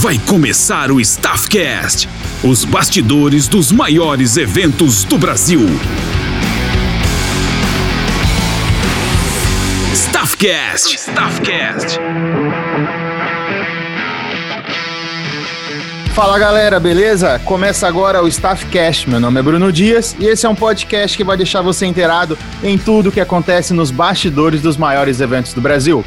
Vai começar o Staffcast, os bastidores dos maiores eventos do Brasil. Staffcast. Staffcast. Fala galera, beleza? Começa agora o Staffcast. Meu nome é Bruno Dias e esse é um podcast que vai deixar você inteirado em tudo que acontece nos bastidores dos maiores eventos do Brasil.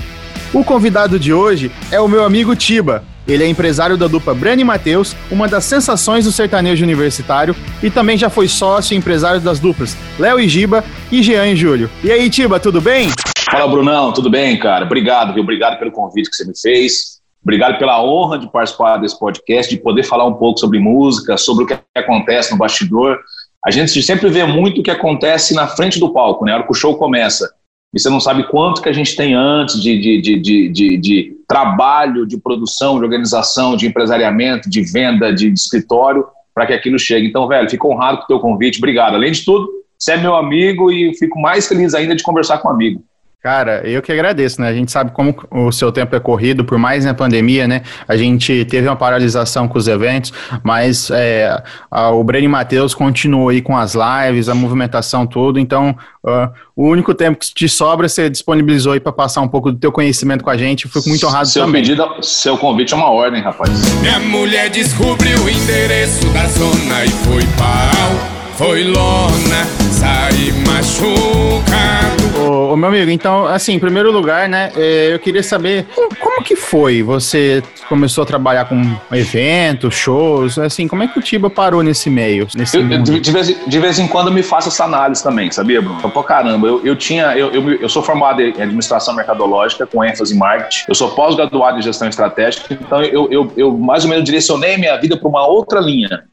O convidado de hoje é o meu amigo Tiba. Ele é empresário da dupla Brani Matheus, uma das sensações do sertanejo universitário, e também já foi sócio e empresário das duplas Léo e Giba e Jean e Júlio. E aí, Tiba, tudo bem? Fala, Brunão, tudo bem, cara? Obrigado, viu? Obrigado pelo convite que você me fez. Obrigado pela honra de participar desse podcast, de poder falar um pouco sobre música, sobre o que acontece no bastidor. A gente sempre vê muito o que acontece na frente do palco, né? A hora que o show começa. E você não sabe quanto que a gente tem antes de, de, de, de trabalho, de produção, de organização, de empresariamento, de venda, de, de escritório, para que aquilo chegue. Então, velho, fico honrado com o teu convite. Obrigado. Além de tudo, você é meu amigo e fico mais feliz ainda de conversar com um amigo. Cara, eu que agradeço, né? A gente sabe como o seu tempo é corrido, por mais na pandemia, né? A gente teve uma paralisação com os eventos, mas é, a, o Breno Matheus continuou aí com as lives, a movimentação toda, então uh, o único tempo que te sobra, você disponibilizou aí para passar um pouco do teu conhecimento com a gente, fico muito honrado seu também. Pedido, seu convite é uma ordem, rapaz. Minha mulher descobriu o endereço da zona e foi pau. Foi lona, saí machucado. Ô, ô, meu amigo, então, assim, em primeiro lugar, né, eu queria saber como, que foi? Você começou a trabalhar com eventos, shows, assim, como é que o Tiba parou nesse meio? Nesse eu, de, de, vez, de vez em quando eu me faço essa análise também, sabia, Bruno? Pô, caramba, eu, eu tinha, eu, eu, eu sou formado em administração mercadológica com ênfase em marketing, eu sou pós-graduado em gestão estratégica, então eu, eu, eu mais ou menos direcionei minha vida para uma outra linha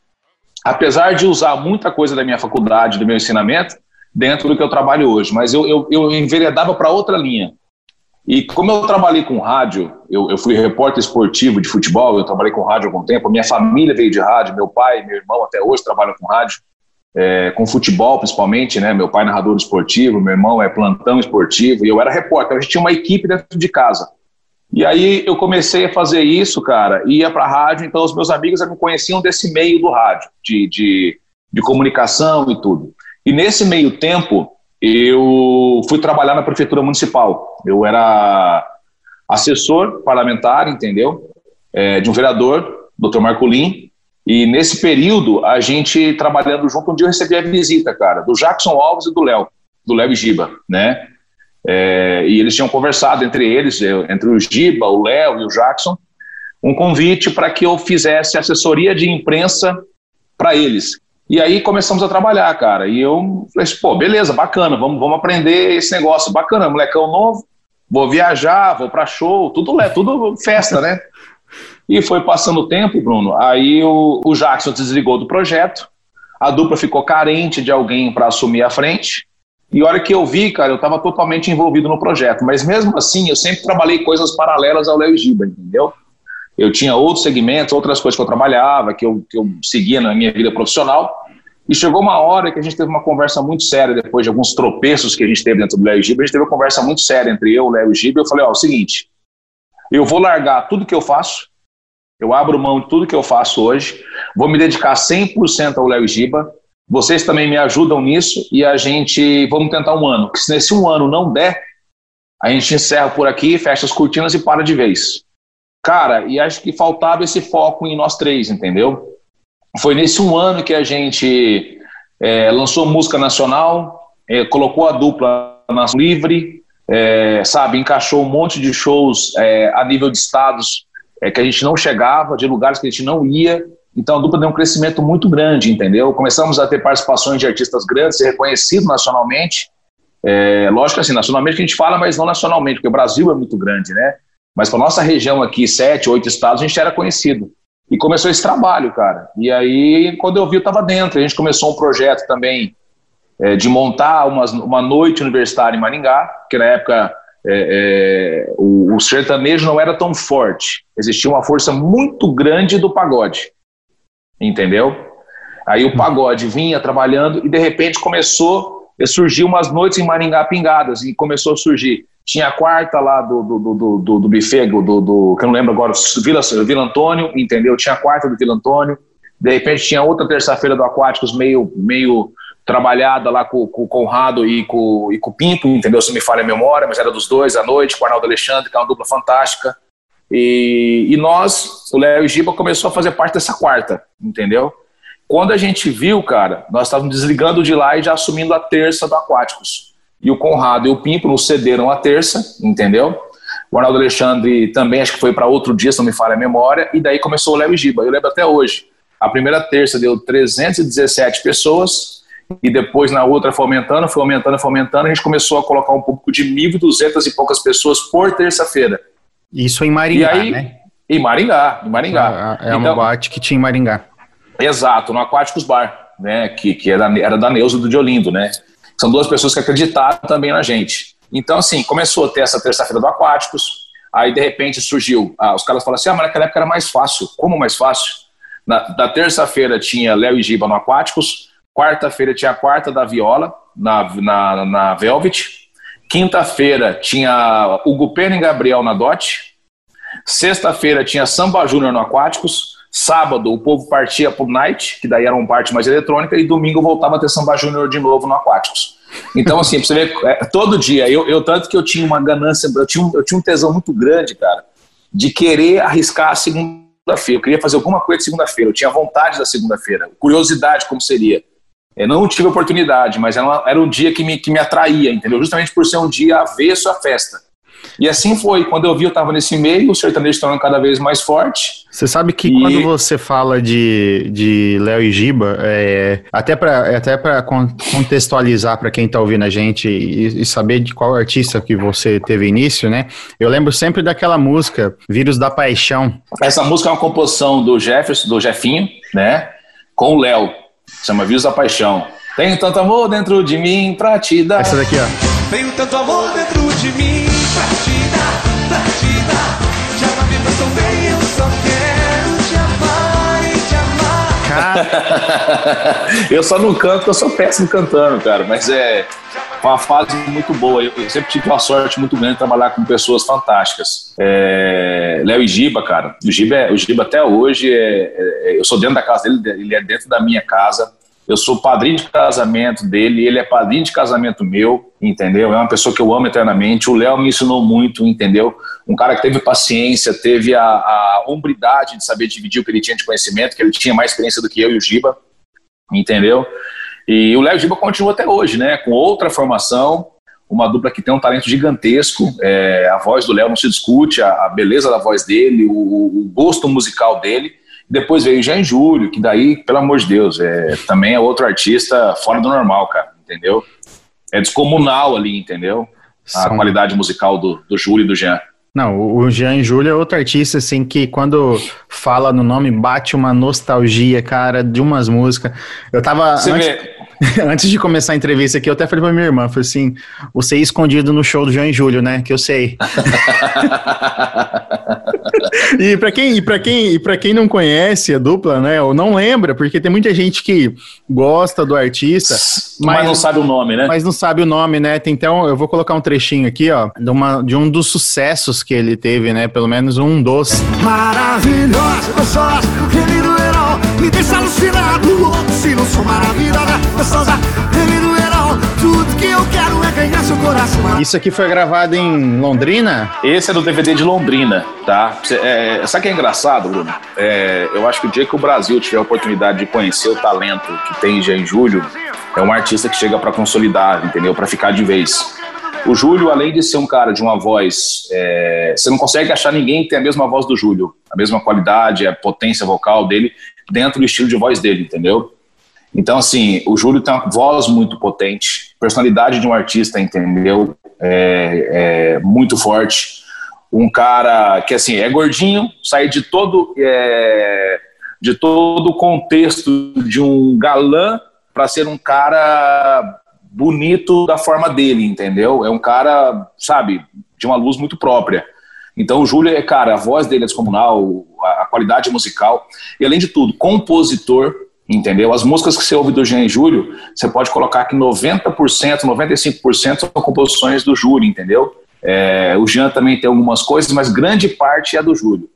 apesar de usar muita coisa da minha faculdade, do meu ensinamento, dentro do que eu trabalho hoje, mas eu, eu, eu enveredava para outra linha. E como eu trabalhei com rádio, eu, eu, fui repórter esportivo de futebol, eu trabalhei com rádio há algum tempo, minha família veio de rádio, meu pai, meu irmão até hoje trabalham com rádio, é, com futebol principalmente, né? Meu pai é narrador esportivo, meu irmão é plantão esportivo, e eu era repórter, a gente tinha uma equipe dentro de casa. E aí eu comecei a fazer isso, cara, ia para rádio, então os meus amigos me conheciam desse meio do rádio, de, de, de comunicação e tudo. E nesse meio tempo, eu fui trabalhar na prefeitura municipal. Eu era assessor parlamentar, entendeu? É, de um vereador, Dr. Marcolin. E nesse período, a gente trabalhando junto, um dia eu recebi a visita, cara, do Jackson Alves e do Léo, do Léo Giba, né? É, e eles tinham conversado entre eles, entre o Giba, o Léo e o Jackson, um convite para que eu fizesse assessoria de imprensa para eles. E aí começamos a trabalhar, cara. E eu falei assim, pô, beleza, bacana, vamos, vamos aprender esse negócio. Bacana, molecão novo, vou viajar, vou para show, tudo, tudo festa, né? E foi passando o tempo, Bruno. Aí o, o Jackson desligou do projeto, a dupla ficou carente de alguém para assumir a frente. E a hora que eu vi, cara, eu estava totalmente envolvido no projeto. Mas mesmo assim, eu sempre trabalhei coisas paralelas ao Léo Giba, entendeu? Eu tinha outros segmentos, outras coisas que eu trabalhava, que eu, que eu seguia na minha vida profissional. E chegou uma hora que a gente teve uma conversa muito séria, depois de alguns tropeços que a gente teve dentro do Léo Giba, a gente teve uma conversa muito séria entre eu, o Léo Giba, e eu falei, ó, é o seguinte, eu vou largar tudo que eu faço, eu abro mão de tudo que eu faço hoje, vou me dedicar 100% ao Léo Giba, vocês também me ajudam nisso e a gente vamos tentar um ano. Que se nesse um ano não der, a gente encerra por aqui, fecha as cortinas e para de vez. Cara, e acho que faltava esse foco em nós três, entendeu? Foi nesse um ano que a gente é, lançou música nacional, é, colocou a dupla na livre, é, sabe, encaixou um monte de shows é, a nível de estados é, que a gente não chegava, de lugares que a gente não ia, então a dupla deu um crescimento muito grande, entendeu? Começamos a ter participações de artistas grandes, ser reconhecido nacionalmente. É, lógico assim, nacionalmente que a gente fala, mas não nacionalmente, porque o Brasil é muito grande, né? Mas para nossa região aqui, sete, oito estados, a gente era conhecido. E começou esse trabalho, cara. E aí, quando eu vi, eu estava dentro. A gente começou um projeto também é, de montar uma, uma noite universitária em Maringá, que na época é, é, o, o sertanejo não era tão forte. Existia uma força muito grande do pagode entendeu? Aí o pagode vinha trabalhando e de repente começou a surgir umas noites em Maringá pingadas e começou a surgir tinha a quarta lá do, do, do, do, do buffet, do, do, que eu não lembro agora, Vila, Vila Antônio, entendeu? Tinha a quarta do Vila Antônio, de repente tinha outra terça-feira do Aquáticos meio, meio trabalhada lá com, com o Conrado e com, e com o Pinto, entendeu? Se me falha a memória, mas era dos dois à noite, com o Arnaldo Alexandre, que é uma dupla fantástica. E, e nós, o Léo e Giba, começou a fazer parte dessa quarta, entendeu? Quando a gente viu, cara, nós estávamos desligando de lá e já assumindo a terça do Aquáticos. E o Conrado e o Pimpo nos cederam a terça, entendeu? O Arnaldo Alexandre também, acho que foi para outro dia, se não me falha a memória, e daí começou o Léo e Giba. Eu lembro até hoje. A primeira terça deu 317 pessoas, e depois na outra foi aumentando, foi aumentando, foi aumentando, a gente começou a colocar um público de 1.200 e poucas pessoas por terça-feira. Isso em Maringá, aí, né? Em Maringá, em Maringá. É, é uma então, boate que tinha em Maringá. Exato, no Aquáticos Bar, né, que, que era, era da Neuza do Diolindo, né? São duas pessoas que acreditaram também na gente. Então, assim, começou a ter essa terça-feira do Aquáticos, aí de repente surgiu, ah, os caras falaram assim, ah, mas naquela época era mais fácil. Como mais fácil? Na, da terça-feira tinha Léo e Giba no Aquáticos, Quarta-feira tinha a quarta da Viola, na, na, na Velvet. Quinta-feira tinha Hugo Pena e Gabriel na Dot. Sexta-feira tinha Samba Júnior no Aquáticos. Sábado o povo partia pro Night, que daí era um parte mais eletrônica, e domingo voltava a ter Samba Júnior de novo no Aquáticos. Então, assim, pra você ver, é, todo dia, eu, eu, tanto que eu tinha uma ganância, eu tinha, um, eu tinha um tesão muito grande, cara, de querer arriscar a segunda-feira. Eu queria fazer alguma coisa de segunda-feira, eu tinha vontade da segunda-feira, curiosidade como seria. Eu não tive oportunidade, mas era, era um dia que me, que me atraía, entendeu? Justamente por ser um dia avesso à festa. E assim foi. Quando eu vi, eu estava nesse meio, o sertanejo tornando cada vez mais forte. Você sabe que e... quando você fala de, de Léo e Giba, é, até para até contextualizar para quem está ouvindo a gente e, e, saber de qual artista que você teve início, né? Eu lembro sempre daquela música, Vírus da Paixão. Essa música é uma composição do Jefferson, do Jefinho, né? Com o Léo. Chama Vírus da Paixão. Tenho tanto amor dentro de mim pra te dar. Essa daqui, ó. Tenho tanto amor dentro de mim pra te dar, pra te dar. Já na vida sou bem, eu só eu só não canto, eu sou péssimo cantando, cara. Mas é uma fase muito boa. Eu, sempre tive uma sorte muito grande de trabalhar com pessoas fantásticas. É, Léo e Giba, cara. O Giba, é, o Giba até hoje, é, é, eu sou dentro da casa dele, ele é dentro da minha casa. Eu sou padrinho de casamento dele, ele é padrinho de casamento meu, entendeu? É uma pessoa que eu amo eternamente. O Léo me ensinou muito, entendeu? Um cara que teve paciência, teve a, a hombridade de saber dividir o que ele tinha de conhecimento, que ele tinha mais experiência do que eu e o Giba, entendeu? E o Léo Giba continua até hoje, né? Com outra formação, uma dupla que tem um talento gigantesco. É, a voz do Léo não se discute, a, a beleza da voz dele, o, o, gosto musical dele. Depois veio o Jean Júlio, que daí, pelo amor de Deus, é, também é outro artista fora do normal, cara, entendeu? É descomunal ali, entendeu? A São... qualidade musical do, do Júlio e do Jean. Não, o Jean Júlio é outro artista, assim, que quando fala no nome bate uma nostalgia, cara, de umas músicas. Eu tava. Você antes... vê Antes de começar a entrevista aqui, eu até falei pra minha irmã, falei assim, você é escondido no show do e Júlio, né? Que eu sei. e para quem, e para quem, e para quem não conhece a dupla, né, ou não lembra, porque tem muita gente que gosta do artista, mas, mas não sabe o nome, né? Mas não sabe o nome, né? Então, eu vou colocar um trechinho aqui, ó, de, uma, de um dos sucessos que ele teve, né? Pelo menos um dos. Maravilhosa, gostosa, querido herói, me deixa alucinado, louco, se não sou maravilhosa, gostosa, querido que eu quero é ganhar seu coração. Isso aqui foi gravado em Londrina? Esse é do DVD de Londrina, tá? É, sabe o que é engraçado, Bruno? É, eu acho que o dia que o Brasil tiver a oportunidade de conhecer o talento que tem já em Júlio, é um artista que chega para consolidar, entendeu? Para ficar de vez. O Júlio, além de ser um cara de uma voz, é, você não consegue achar ninguém que tem a mesma voz do Júlio, a mesma qualidade, a potência vocal dele dentro do estilo de voz dele, entendeu? Então, assim, o Júlio tem uma voz muito potente, personalidade de um artista, entendeu? É, é muito forte. Um cara que, assim, é gordinho, sai de todo, é, de todo o contexto de um galã para ser um cara bonito da forma dele, entendeu? É um cara, sabe, de uma luz muito própria. Então o Júlio é, cara, a voz dele é descomunal, a, qualidade musical, e além de tudo, compositor, entendeu? As músicas que você ouve do Jean e Júlio, você pode colocar que 90%, 95% são composições do Júlio, entendeu? É, o Jean também tem algumas coisas, mas grande parte é do Júlio.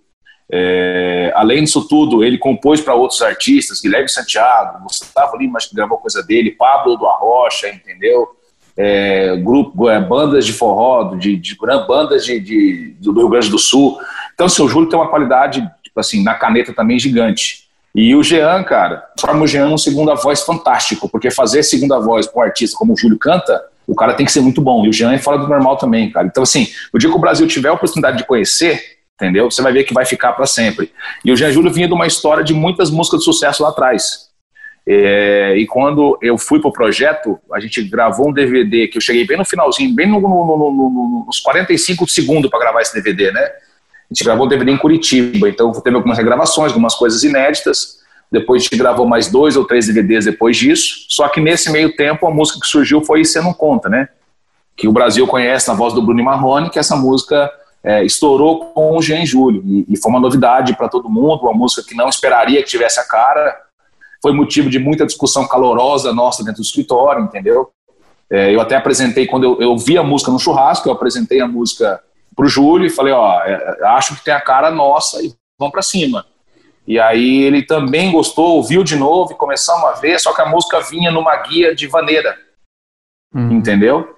É, além disso tudo, ele compôs para outros artistas, Guilherme Santiago, Gustavo Lima, que gravou coisa dele, Pablo do Arrocha, entendeu? É, grupo, é, bandas de forró, de, de bandas de, de, do Rio Grande do Sul. Então, assim, o Júlio tem uma qualidade, tipo assim, na caneta também gigante. E o Jean, cara, forma o Jean um segunda voz fantástico, porque fazer segunda voz para um artista como o Júlio canta, o cara tem que ser muito bom. E o Jean é fora do normal também, cara. Então, assim, o dia que o Brasil tiver a oportunidade de conhecer, entendeu? Você vai ver que vai ficar para sempre. E o Jean Júlio vinha de uma história de muitas músicas de sucesso lá atrás. É, e quando eu fui pro projeto, a gente gravou um DVD que eu cheguei bem no finalzinho, bem no, no, no, nos 45 segundos para gravar esse DVD, né? A gente gravou um DVD em Curitiba, então teve algumas regravações, algumas coisas inéditas. Depois a gente gravou mais dois ou três DVDs depois disso. Só que nesse meio tempo a música que surgiu foi Você Não Conta, né? Que o Brasil conhece na voz do Bruno Marrone, que essa música é, estourou com o Jean Júlio. E, e foi uma novidade para todo mundo, uma música que não esperaria que tivesse a cara. Foi motivo de muita discussão calorosa nossa dentro do escritório, entendeu? É, eu até apresentei, quando eu, eu vi a música no churrasco, eu apresentei a música pro Júlio e falei, ó, é, acho que tem a cara nossa e vamos para cima. E aí ele também gostou, ouviu de novo e começamos a ver, só que a música vinha numa guia de vaneira, uhum. entendeu?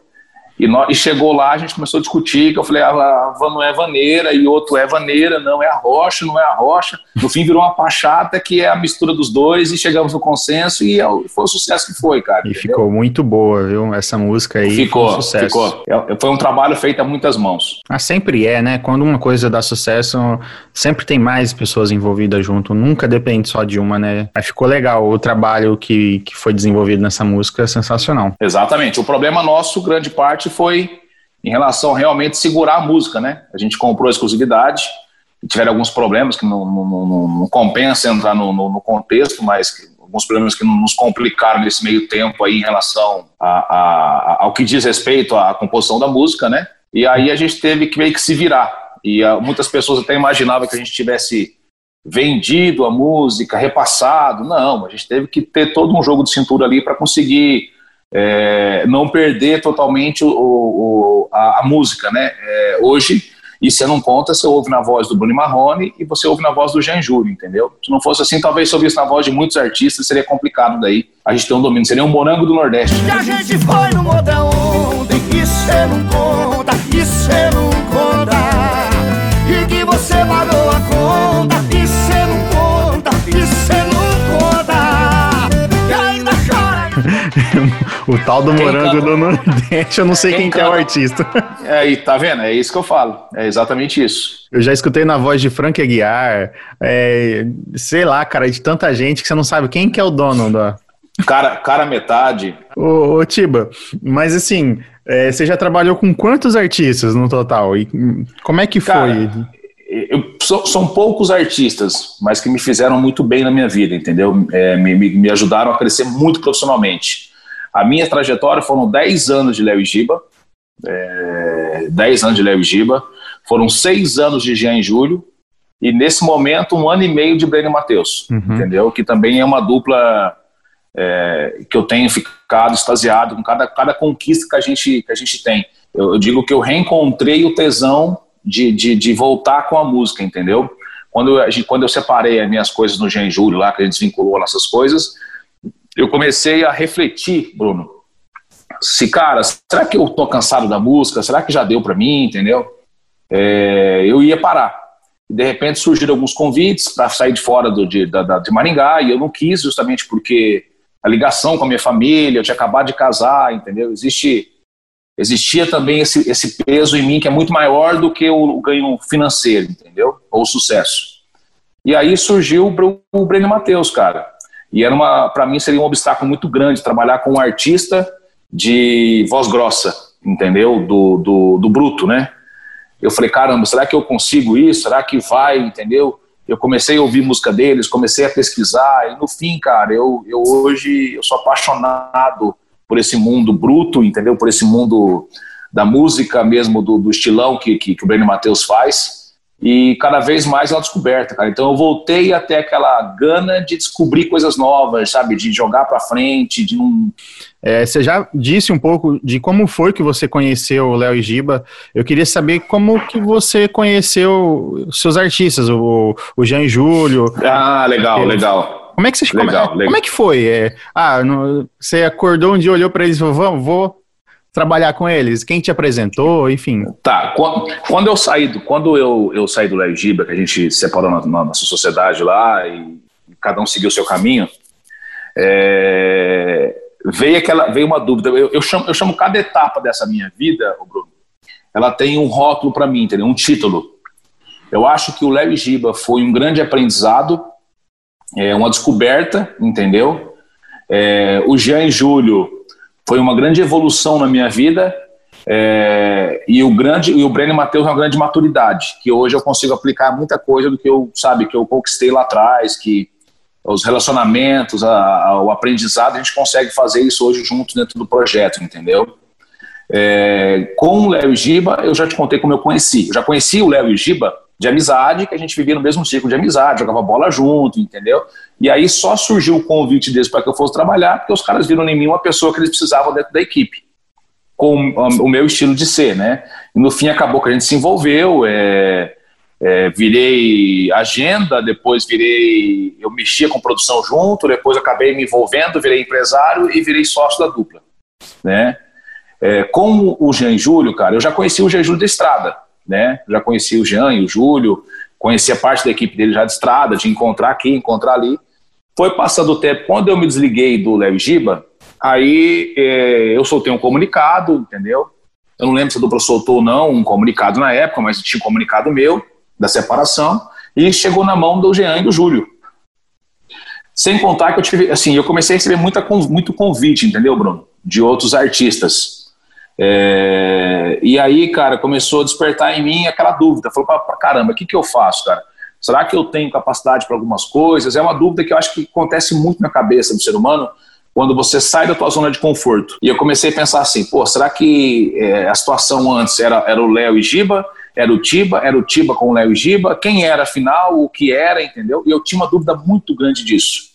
E, nós, e, chegou lá, a gente começou a discutir, que eu falei, ah, não é vaneira, e outro é vaneira, não é a rocha, não é a rocha. No fim virou uma pachata que é a mistura dos dois, e chegamos no consenso, e é foi o sucesso que foi, cara. E entendeu? ficou muito boa, viu? Essa música aí ficou, foi um sucesso. Ficou. É, foi um trabalho feito a muitas mãos. Ah, sempre é, né? Quando uma coisa dá sucesso, sempre tem mais pessoas envolvidas junto, nunca depende só de uma, né? Mas ficou legal, o trabalho que, que foi desenvolvido nessa música é sensacional. Exatamente. O problema nosso, grande parte, parte foi em relação a realmente segurar a música, né? A gente comprou a exclusividade, tiveram alguns problemas que não, não, não, não compensa entrar no, no, no contexto, mas que, alguns problemas que nos complicaram nesse meio tempo aí em relação a, a, ao que diz respeito à composição da música, né? E aí a gente teve que meio que se virar. E a, ah, muitas pessoas até imaginavam que a gente tivesse vendido a música, repassado. Não, a gente teve que ter todo um jogo de cintura ali para conseguir é, não perder totalmente o, o, a, a, música, né? É, hoje, e você não conta, você ouve na voz do Bruno Marrone e você ouve na voz do Jean Júlio, entendeu? Se não fosse assim, talvez se ouvisse na voz de muitos artistas, seria complicado daí a gente ter um domínio, seria um morango do Nordeste. E a gente foi no modão ontem, que você não conta, que você não conta, e que você pagou a conta, que você não conta, que você não conta, e ainda chora. O tal do quem morango canta? do Nordeste, eu não sei quem, quem é o artista. É, aí, tá vendo? É isso que eu falo. É exatamente isso. Eu já escutei na voz de Frank Aguiar, é, sei lá, cara, de tanta gente que você não sabe quem que é o dono da. Cara, cara metade. Ô, ô Tiba, mas assim, é, você já trabalhou com quantos artistas no total? E como é que cara, foi? Eu, são poucos artistas, mas que me fizeram muito bem na minha vida, entendeu? É, me, me ajudaram a crescer muito profissionalmente. A minha trajetória foram 10 anos de Léo e Giba, é, 10 anos de Léo e Giba, foram 6 anos de Jean e Júlio, e nesse momento um ano e meio de Breno e Matheus, uhum. entendeu? Que também é uma dupla é, que eu tenho ficado extasiado com cada, cada conquista que a gente, que a gente tem. Eu, eu digo que eu reencontrei o tesão de, de, de, voltar com a música, entendeu? Quando eu, quando eu separei as minhas coisas no Jean e Júlio lá, que a gente desvinculou nossas coisas, eu comecei a refletir, Bruno, se, cara, será que eu tô cansado da música? Será que já deu para mim, entendeu? É, eu ia parar. De repente surgiram alguns convites para sair de fora do, de, da, de Maringá e eu não quis justamente porque a ligação com a minha família, eu tinha acabado de casar, entendeu? Existe, existia também esse, esse peso em mim que é muito maior do que o ganho financeiro, entendeu? Ou o sucesso. E aí surgiu o Breno Matheus, cara. E era uma, para mim seria um obstáculo muito grande trabalhar com um artista de voz grossa, entendeu? Do, do, do bruto, né? Eu falei, caramba, será que eu consigo isso? Será que vai, entendeu? Eu comecei a ouvir música deles, comecei a pesquisar e no fim, cara, eu, eu hoje eu sou apaixonado por esse mundo bruto, entendeu? Por esse mundo da música mesmo, do, do estilão que, que, que o Breno Matheus faz. E cada vez mais ela descoberta, cara. Então eu voltei até aquela gana de descobrir coisas novas, sabe? De jogar para frente, de não. É, você já disse um pouco de como foi que você conheceu o Léo e Giba. Eu queria saber como que você conheceu os seus artistas, o, o Jean e Júlio. Ah, legal, legal. Como é que você legal, como, legal. como é que foi? É, ah, no, você acordou um dia, olhou para eles e falou: vamos, vou trabalhar com eles? Quem te apresentou, enfim? Tá, quando, eu saí do, quando eu, eu saí do Léo Giba, que a gente separou na, na nossa sociedade lá e cada um seguiu o seu caminho, é, veio aquela veio uma dúvida. Eu, eu, chamo, eu chamo cada etapa dessa minha vida, Bruno, ela tem um rótulo para mim, entendeu? Um título. Eu acho que o Léo Giba foi um grande aprendizado, é, uma descoberta, entendeu? É, o Jean e Júlio foi uma grande evolução na minha vida é, e o grande e o Breno Matheus é uma grande maturidade que hoje eu consigo aplicar muita coisa do que eu sabe que eu conquistei lá atrás que os relacionamentos a, a, o aprendizado a gente consegue fazer isso hoje juntos dentro do projeto entendeu? É, com o Léo e Giba eu já te contei como eu conheci. Eu já conheci o Léo e Giba de amizade, que a gente vivia no mesmo ciclo de amizade, jogava bola junto, entendeu? E aí só surgiu o convite deles para que eu fosse trabalhar, porque os caras viram em mim uma pessoa que eles precisavam dentro da equipe, com o meu estilo de ser, né? E no fim acabou que a gente se envolveu, é, é, virei agenda, depois virei, eu mexia com produção junto, depois acabei me envolvendo, virei empresário e virei sócio da dupla, né? É, com o Jean Júlio, cara, eu já conheci o Jean Júlio da estrada, né? Já conheci o Jean e o Júlio, conhecia parte da equipe dele já de estrada, de encontrar aqui, encontrar ali. Foi passando o tempo, quando eu me desliguei do Léo Giba, aí é, eu soltei um comunicado, entendeu? Eu não lembro se a dupla soltou ou não um comunicado na época, mas tinha um comunicado meu da separação e chegou na mão do Jean e do Júlio. Sem contar que eu tive, assim, eu comecei a receber muita, muito convite, entendeu, Bruno? De outros artistas. É, e aí, cara, começou a despertar em mim aquela dúvida. Falou, pra, caramba, o que, que eu faço, cara? Será que eu tenho capacidade para algumas coisas? É uma dúvida que eu acho que acontece muito na cabeça do ser humano quando você sai da tua zona de conforto. E eu comecei a pensar assim, pô, será que é, a situação antes era, era o Léo e Giba? Era o Tiba? Era o Tiba com o Léo e Giba? Quem era afinal? O que era, entendeu? E eu tinha uma dúvida muito grande disso.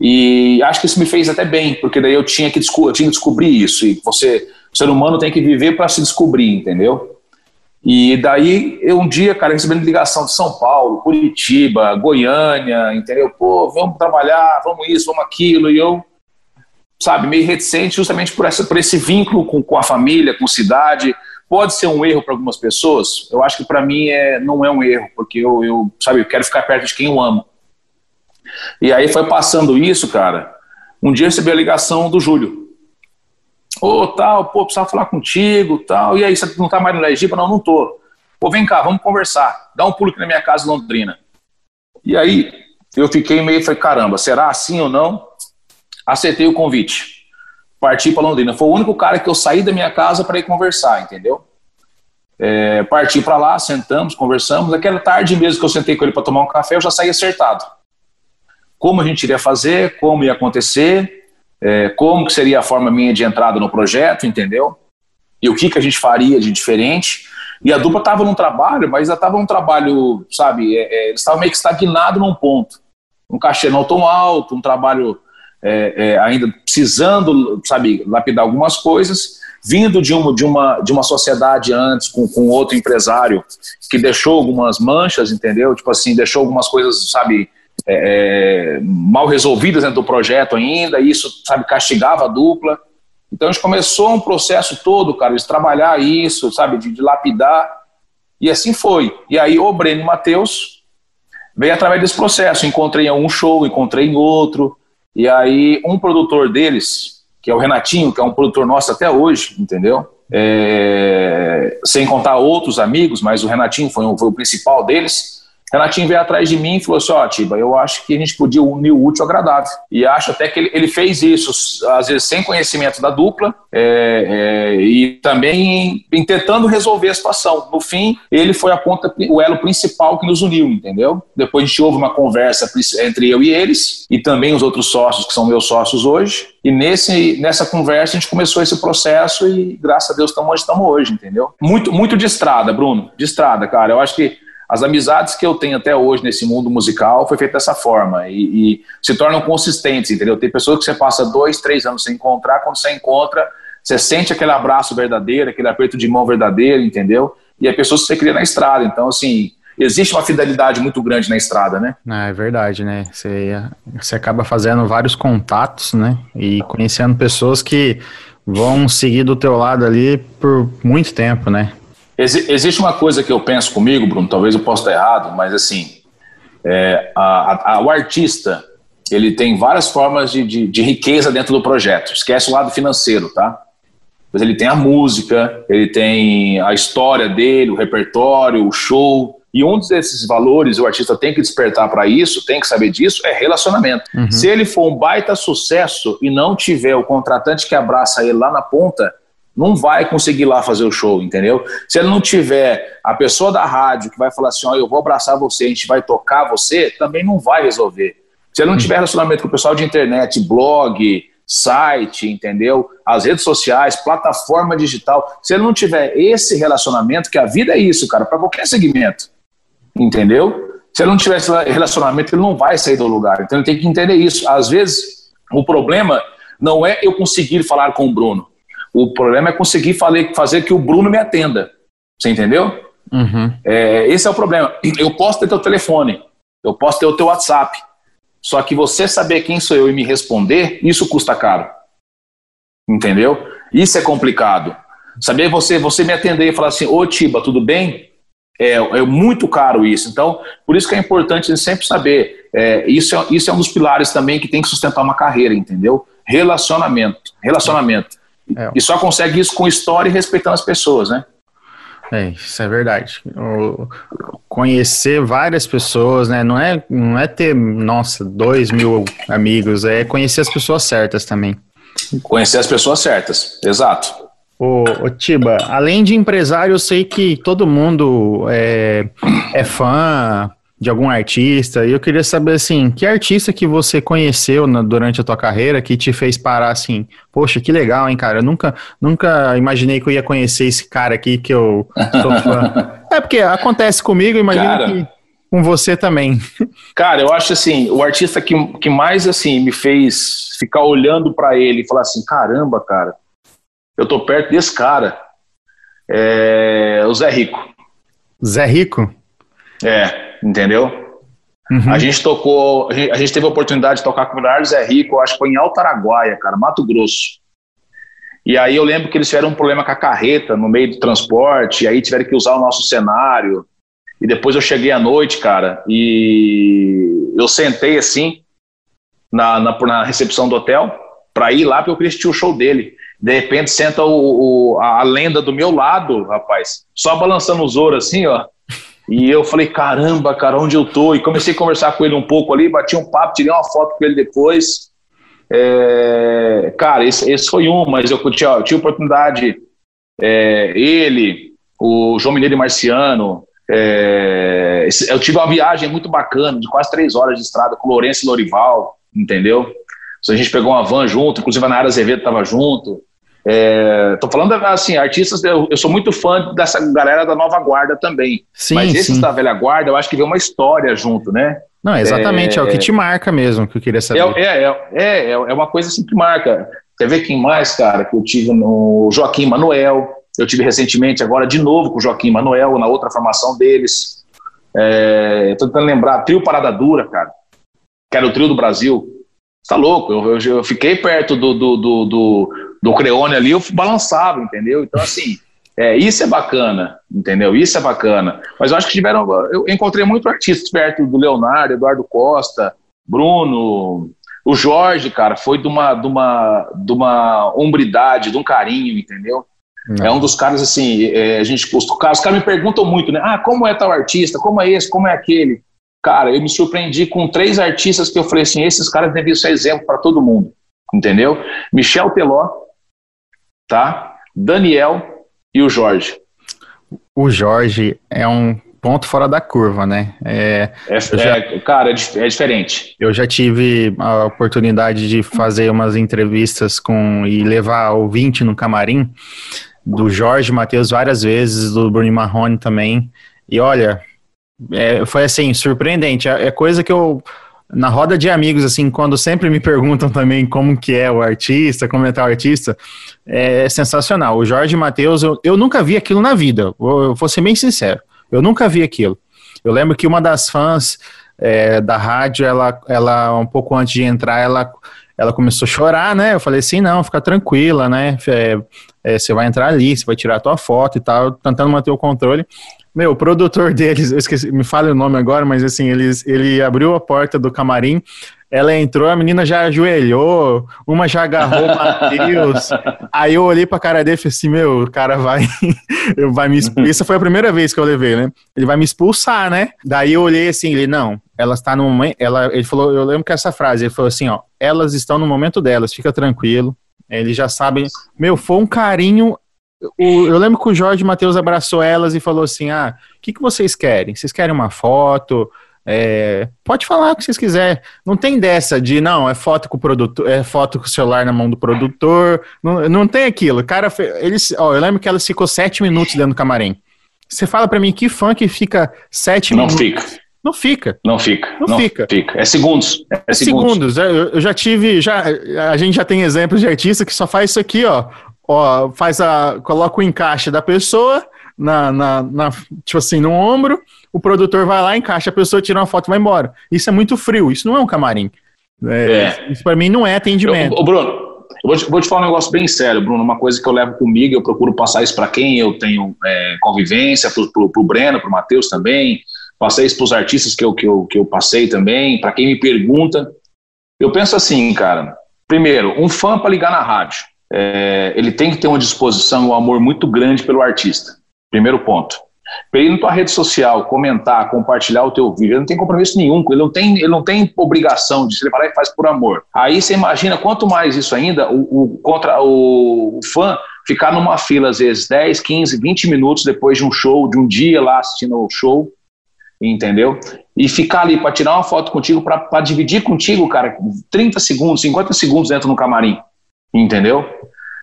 E acho que isso me fez até bem, porque daí eu tinha que, eu tinha que descobrir isso. E você ser humano tem que viver para se descobrir, entendeu? E daí, eu um dia, cara, recebendo ligação de São Paulo, Curitiba, Goiânia, entendeu? Pô, vamos trabalhar, vamos isso, vamos aquilo. E eu, sabe, meio reticente justamente por, essa, por esse vínculo com, com a família, com a cidade. Pode ser um erro para algumas pessoas. Eu acho que para mim é, não é um erro, porque eu, eu, sabe, eu quero ficar perto de quem eu amo. E aí foi passando isso, cara. Um dia eu recebi a ligação do Júlio. Ô, oh, tal, pô, precisava falar contigo, tal. E aí, você não tá mais no Legiba? Não, não tô. Pô, vem cá, vamos conversar. Dá um pulo aqui na minha casa Londrina. E aí, eu fiquei meio, falei, caramba, será assim ou não? Aceitei o convite. Parti para Londrina. Foi o único cara que eu saí da minha casa para ir conversar, entendeu? É, parti para lá, sentamos, conversamos. Aquela tarde mesmo que eu sentei com ele para tomar um café, eu já saí acertado. Como a gente iria fazer, como ia acontecer, é, como que seria a forma minha de entrada no projeto, entendeu? E o que, que a gente faria de diferente. E a dupla estava num trabalho, mas estava num trabalho, sabe, é, é, eles estavam meio que estagnados num ponto. Um cachê não tão alto, um trabalho é, é, ainda precisando, sabe, lapidar algumas coisas, vindo de uma, de uma, de uma sociedade antes com, com outro empresário que deixou algumas manchas, entendeu? Tipo assim, deixou algumas coisas, sabe, é, é, mal resolvidas dentro do projeto ainda, e isso, sabe, castigava a dupla. Então a gente começou um processo todo, cara, de trabalhar isso, sabe, de, de lapidar, e assim foi. E aí o Breno Matheus veio através desse processo. Encontrei em um show, encontrei em outro, e aí um produtor deles, que é o Renatinho, que é um produtor nosso até hoje, entendeu? É, sem contar outros amigos, mas o Renatinho foi, foi o principal deles Renatinho veio atrás de mim e falou assim: Ó, oh, Tiba, eu acho que a gente podia unir o útil ao agradável. E acho até que ele, ele fez isso, às vezes sem conhecimento da dupla, é, é, e também em, tentando resolver a situação. No fim, ele foi a ponta, o elo principal que nos uniu, entendeu? Depois a gente houve uma conversa entre eu e eles, e também os outros sócios, que são meus sócios hoje. E nesse, nessa conversa a gente começou esse processo e, graças a Deus, estamos onde estamos hoje, entendeu? Muito, muito de estrada, Bruno, de estrada, cara. Eu acho que as amizades que eu tenho até hoje nesse mundo musical foi feita dessa forma e, e, se tornam consistentes, entendeu? Tem pessoas que você passa dois, três anos sem encontrar, quando você encontra, você sente aquele abraço verdadeiro, aquele aperto de mão verdadeiro, entendeu? E é pessoas que você cria na estrada. Então, assim, existe uma fidelidade muito grande na estrada, né? É, é verdade, né? Você, você acaba fazendo vários contatos, né? E conhecendo pessoas que vão seguir do teu lado ali por muito tempo, né? Ex existe uma coisa que eu penso comigo, Bruno, talvez eu possa estar errado, mas assim, é, a, a, o artista, ele tem várias formas de, de, de, riqueza dentro do projeto. Esquece o lado financeiro, tá? Mas ele tem a música, ele tem a história dele, o repertório, o show, e um desses valores o artista tem que despertar para isso, tem que saber disso, é relacionamento. Uhum. Se ele for um baita sucesso e não tiver o contratante que abraça ele lá na ponta, não vai conseguir lá fazer o show, entendeu? Se ele não tiver a pessoa da rádio que vai falar assim, ó, oh, eu vou abraçar você, a gente vai tocar você, também não vai resolver. Se ele não uhum. tiver relacionamento com o pessoal de internet, blog, site, entendeu? As redes sociais, plataforma digital, se ele não tiver esse relacionamento, que a vida é isso, cara, para qualquer segmento entendeu? Se ele não tiver esse relacionamento, ele não vai sair do lugar. Então ele tem que entender isso. Às vezes, o problema não é eu conseguir falar com o Bruno. O problema é conseguir fazer que o Bruno me atenda. Você entendeu? Uhum. É, esse é o problema. Eu posso ter teu telefone, eu posso ter o teu WhatsApp. Só que você saber quem sou eu e me responder, isso custa caro. Entendeu? Isso é complicado. Saber você, você me atender e falar assim, ô Tiba, tudo bem? É, é, muito caro isso. Então, por isso que é importante sempre saber. É, isso, é, isso é um dos pilares também que tem que sustentar uma carreira, entendeu? Relacionamento. Relacionamento. É. E só consegue isso com história e respeitando as pessoas, né? É, isso é verdade. O, conhecer várias pessoas, né? Não é, não é ter, nossa, dois mil amigos, é conhecer as pessoas certas também. Conhecer as pessoas certas, exato. Ô, ô, Tiba, além de empresário, eu sei que todo mundo é, é fã de algum artista, e eu queria saber, assim, que artista que você conheceu na, durante a tua carreira que te fez parar, assim, poxa, que legal, hein, cara, eu nunca, nunca imaginei que eu ia conhecer esse cara aqui que eu sou fã. é porque acontece comigo, imagino cara, que com você também. Cara, eu acho assim, o artista que, que mais, assim, me fez ficar olhando para ele e falar assim, caramba, cara, eu tô perto desse cara. É, o Zé Rico. Zé Rico? É, entendeu? Uhum. A gente tocou, a gente, a gente, teve a oportunidade de tocar com o Leonardo Zé Rico, acho que foi em Altaraguaia, cara, Mato Grosso. E aí eu lembro que eles tiveram um problema com a carreta no meio do transporte, e aí tiveram que usar o nosso cenário. E depois eu cheguei à noite, cara, e eu sentei assim na, na, na recepção do hotel para ir lá porque eu queria assistir o show dele. De repente senta o, o, a lenda do meu lado, rapaz, só balançando os ouros assim, ó. E eu falei, caramba, cara, onde eu tô? E comecei a conversar com ele um pouco ali, bati um papo, tirei uma foto com ele depois. É, cara, esse, esse, foi um, mas eu tinha, eu tinha oportunidade, é, ele, o João Mineiro e Marciano, é, eu tive uma viagem muito bacana, de quase três horas de estrada com Lourenço e Lorival, entendeu? A gente pegou uma van junto, inclusive a Nara Azevedo estava junto. É, tô falando assim, artistas, eu, eu, sou muito fã dessa galera da nova guarda também. Sim, mas esses sim. da velha guarda, eu acho que vem uma história junto, né? Não, exatamente, é, é o que te marca mesmo, que eu queria saber. É, é, é, é, é uma coisa assim que marca. Quer ver quem mais, cara, que eu tive no Joaquim Manuel, eu tive recentemente agora de novo com o Joaquim Manuel, na outra formação deles. É, tô tentando lembrar, trio Parada Dura, cara, que era o trio do Brasil, tá louco, eu, eu, eu fiquei perto do, do, do, do, do Creone ali, eu balançava, entendeu? Então, assim, é, isso é bacana, entendeu? Isso é bacana. Mas eu acho que tiveram. Eu encontrei muito artistas perto do Leonardo, Eduardo Costa, Bruno, o Jorge, cara, foi de uma, de uma, de uma hombridade, de um carinho, entendeu? Não. É um dos caras assim, é, a gente, os, os caras me perguntam muito, né? Ah, como é tal artista? Como é esse? Como é aquele? Cara, eu me surpreendi com três artistas que eu falei assim: esses caras deviam ser exemplo para todo mundo, entendeu? Michel Teló, tá? Daniel e o Jorge. O Jorge é um ponto fora da curva, né? É, é, já, é cara, é, é, diferente. Eu já tive a oportunidade de fazer umas entrevistas com e levar ouvinte no camarim do Jorge Matheus várias vezes, do Bruno Marrone também. E olha, é, foi assim, surpreendente. É, é coisa que eu na roda de amigos, assim, quando sempre me perguntam também como que é o artista, como é tal artista, é sensacional. O Jorge Matheus, eu, eu nunca vi aquilo na vida, vou, vou ser bem sincero, eu nunca vi aquilo. Eu lembro que uma das fãs é, da rádio, ela, ela, um pouco antes de entrar, ela, ela começou a chorar, né? Eu falei assim, não, fica tranquila, né? É, é, você vai entrar ali, você vai tirar a tua foto e tal, tentando manter o controle. Meu, o produtor deles, eu esqueci, me fala o nome agora, mas assim, eles, ele abriu a porta do camarim, ela entrou, a menina já ajoelhou, uma já agarrou o Matheus. Aí eu olhei pra cara dele e falei assim: Meu, o cara vai, vai me expulsar. Essa foi a primeira vez que eu levei, né? Ele vai me expulsar, né? Daí eu olhei assim, ele, não, ela está no momento. Ela, ele falou, eu lembro que essa frase, ele falou assim: Ó, elas estão no momento delas, fica tranquilo. Eles já sabem. Meu, foi um carinho o, eu lembro que o Jorge Matheus abraçou elas e falou assim: Ah, o que, que vocês querem? Vocês querem uma foto? É, pode falar o que vocês quiserem. Não tem dessa de não, é foto com o produtor, é foto com o celular na mão do produtor. Não, não tem aquilo. Cara, eles, ó, eu lembro que ela ficou sete minutos dentro do camarim. Você fala para mim que fã que fica sete não minutos. Não fica. Não fica. Não fica. Não, não fica. fica. É segundos. É, é segundos. segundos. Eu, eu, já tive, já a gente já tem exemplos de artista que só faz isso aqui, ó ó, faz a. coloca o encaixe da pessoa na, na, na, tipo assim, no ombro, o produtor vai lá, encaixa a pessoa, tira uma foto e vai embora. Isso é muito frio, isso não é um camarim. É, é. Isso para mim não é atendimento. Eu, Bruno, eu vou te, vou te, falar um negócio bem sério, Bruno. Uma coisa que eu levo comigo, eu procuro passar isso para quem eu tenho é, convivência, pro, pro, pro Breno, pro Matheus também. Passei isso pros artistas que eu, que eu, que eu passei também, para quem me pergunta. Eu penso assim, cara. Primeiro, um fã para ligar na rádio é, ele tem que ter uma disposição um amor muito grande pelo artista. Primeiro ponto. Para ir na tua rede social, comentar, compartilhar o teu vídeo, ele não tem compromisso nenhum, ele não tem, ele não tem obrigação de se levar e faz por amor. Aí você imagina quanto mais isso ainda, o, o contra o, o, fã ficar numa fila às vezes 10, 15, 20 minutos depois de um show, de um dia lá assistindo o show, entendeu? E ficar ali para tirar uma foto contigo, para dividir contigo, cara, 30 segundos, 50 segundos dentro no camarim entendeu?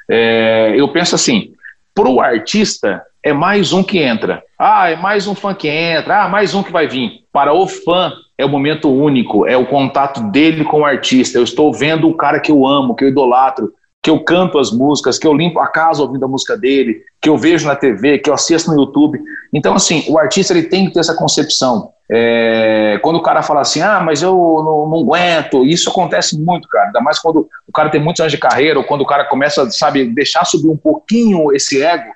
É, eu penso assim, para o artista é mais um que entra. Ah, é mais um fã que entra. Ah, mais um que vai vir. Para o fã é o momento único, é o contato dele com o artista. Eu estou vendo o cara que eu amo, que eu idolatro, que eu canto as músicas, que eu limpo a casa ouvindo a música dele, que eu vejo na TV, que eu assisto no YouTube. Então, assim, o artista ele tem que ter essa concepção. É, quando o cara fala assim, ah, mas eu não, não, aguento, isso acontece muito, cara. Ainda mais quando o cara tem muitos anos de carreira, ou quando o cara começa, sabe, deixar subir um pouquinho esse ego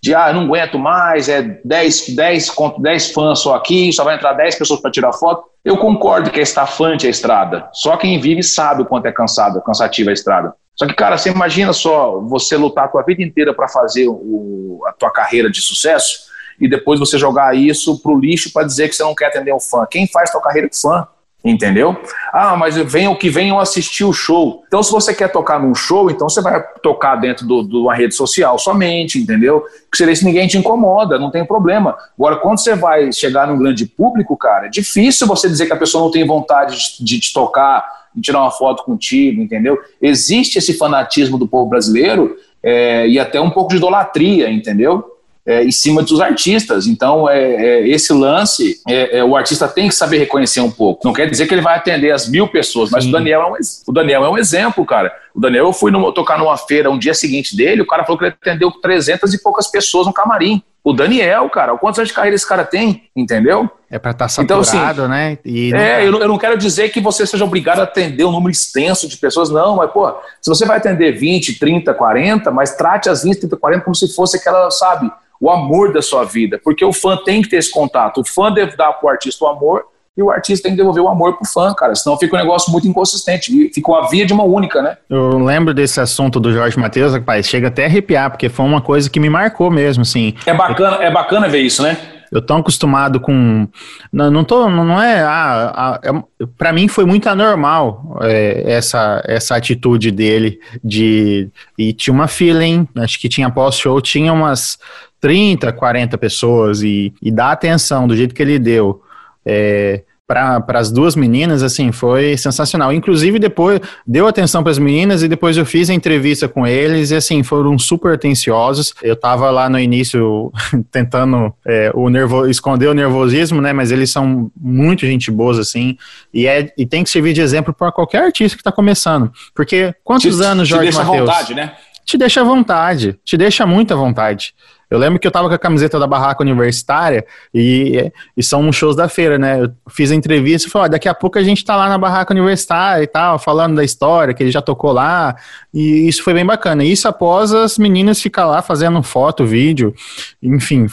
de, ah, não aguento mais, é 10, 10, 10 fãs só aqui, só vai entrar 10 pessoas para tirar foto. Eu concordo que é estafante a estrada. Só quem vive sabe o quanto é cansado, cansativa a estrada. Só que, cara, você imagina só você lutar a tua vida inteira para fazer o, a tua carreira de sucesso e depois você jogar isso pro lixo para dizer que você não quer atender um fã. Quem faz tua carreira de fã? Entendeu? Ah, mas venham que venham assistir o show. Então, se você quer tocar num show, então você vai tocar dentro de uma rede social somente, entendeu? Que seria se ninguém te incomoda, não tem problema. Agora, quando você vai chegar num grande público, cara, é difícil você dizer que a pessoa não tem vontade de, de te tocar, tirar uma foto contigo, entendeu? Existe esse fanatismo do povo brasileiro é, e até um pouco de idolatria, entendeu? é, em cima dos artistas. Então, é, é esse lance, é, é, o artista tem que saber reconhecer um pouco. Não quer dizer que ele vai atender as mil pessoas, mas o Daniel, é um, o Daniel é um exemplo, cara. O Daniel, eu fui no, tocar numa feira um dia seguinte dele, o cara falou que ele atendeu 300 e poucas pessoas no camarim. O Daniel, cara, quantos anos de carreira esse cara tem, entendeu? É para estar tá saturado, então, assim, né? E é, tá. eu, não, eu não quero dizer que você seja obrigado a atender um número extenso de pessoas, não, mas, pô, se você vai atender 20, 30, 40, mas trate as 20, 30, 40 como se fosse aquela, sabe, o amor da sua vida, porque o fã tem que ter esse contato. O fã deve dar para o artista o amor e o artista tem que devolver o amor pro fã, cara. Senão fica um negócio muito inconsistente. Fica uma via de uma única, né? Eu lembro desse assunto do Jorge Matheus, rapaz, chega até a arrepiar, porque foi uma coisa que me marcou mesmo, assim. É bacana, é bacana ver isso, né? Eu tô acostumado com. Não, não tô. Não é. Ah, é para mim foi muito anormal é, essa, essa atitude dele de. E tinha uma feeling, acho que tinha pós-show, tinha umas 30, 40 pessoas e, e dar atenção do jeito que ele deu. É, para as duas meninas, assim, foi sensacional. Inclusive, depois deu atenção para as meninas e depois eu fiz a entrevista com eles e, assim, foram super atenciosos. Eu tava lá no início tentando é, o nervo, esconder o nervosismo, né? Mas eles são muito gente boas, assim, e, é, e tem que servir de exemplo para qualquer artista que está começando. Porque quantos te, anos, Jorge Matheus? Te deixa à vontade, né? Te deixa à vontade, te deixa muita vontade. Eu lembro que eu tava com a camiseta da barraca universitária e, e são shows da feira, né? Eu fiz a entrevista e falei, daqui a pouco a gente tá lá na barraca universitária e tal, falando da história, que ele já tocou lá, e isso foi bem bacana. Isso após as meninas ficar lá fazendo foto, vídeo, enfim,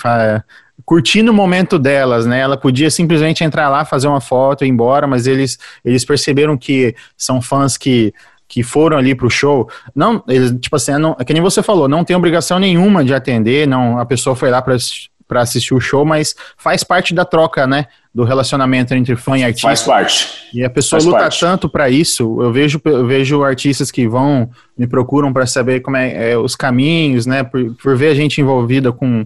curtindo o momento delas, né? Ela podia simplesmente entrar lá, fazer uma foto e ir embora, mas eles, eles perceberam que são fãs que que foram ali pro show, não, eles, tipo assim, não, é que nem você falou, não tem obrigação nenhuma de atender, não, a pessoa foi lá para para assistir o show, mas faz parte da troca, né, do relacionamento entre fã e artista. Faz parte. E a pessoa faz luta parte. tanto para isso. Eu vejo, eu vejo artistas que vão me procuram para saber como é, é, os caminhos, né, por, por ver a gente envolvida com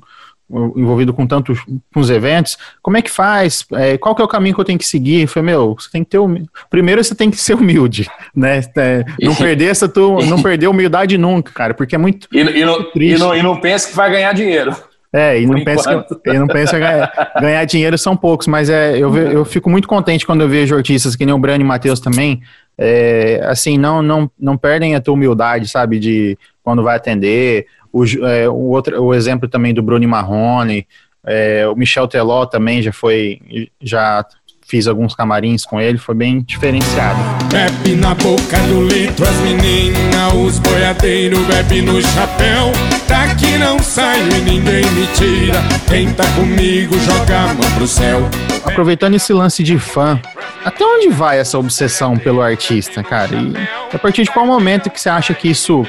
envolvido com tantos com os eventos, como é que faz? É, qual que é o caminho que eu tenho que seguir? Foi meu, você tem que ter hum... primeiro você tem que ser humilde, né? É, não perder essa tu, não perder humildade nunca, cara, porque é muito e, e, não, e, não, e não pensa que vai ganhar dinheiro. É, e não, pensa que, e não pensa ganhar, ganhar dinheiro são poucos, mas é, eu, eu fico muito contente quando eu vejo artistas que nem o Brani e Matheus também, é, assim, não, não, não perdem a tua humildade, sabe, de quando vai atender, o, é, o, outro, o exemplo também do Bruno Marrone, é, o Michel Teló também já foi, já fiz alguns camarins com ele, foi bem diferenciado. Bebe na boca do litro as meninas, os boiadeiros bebe no chapéu. Daqui não saio e ninguém me tira. Quem tá comigo joga a mão pro céu. Aproveitando esse lance de fã, até onde vai essa obsessão pelo artista, cara? E a partir de qual momento que você acha que isso,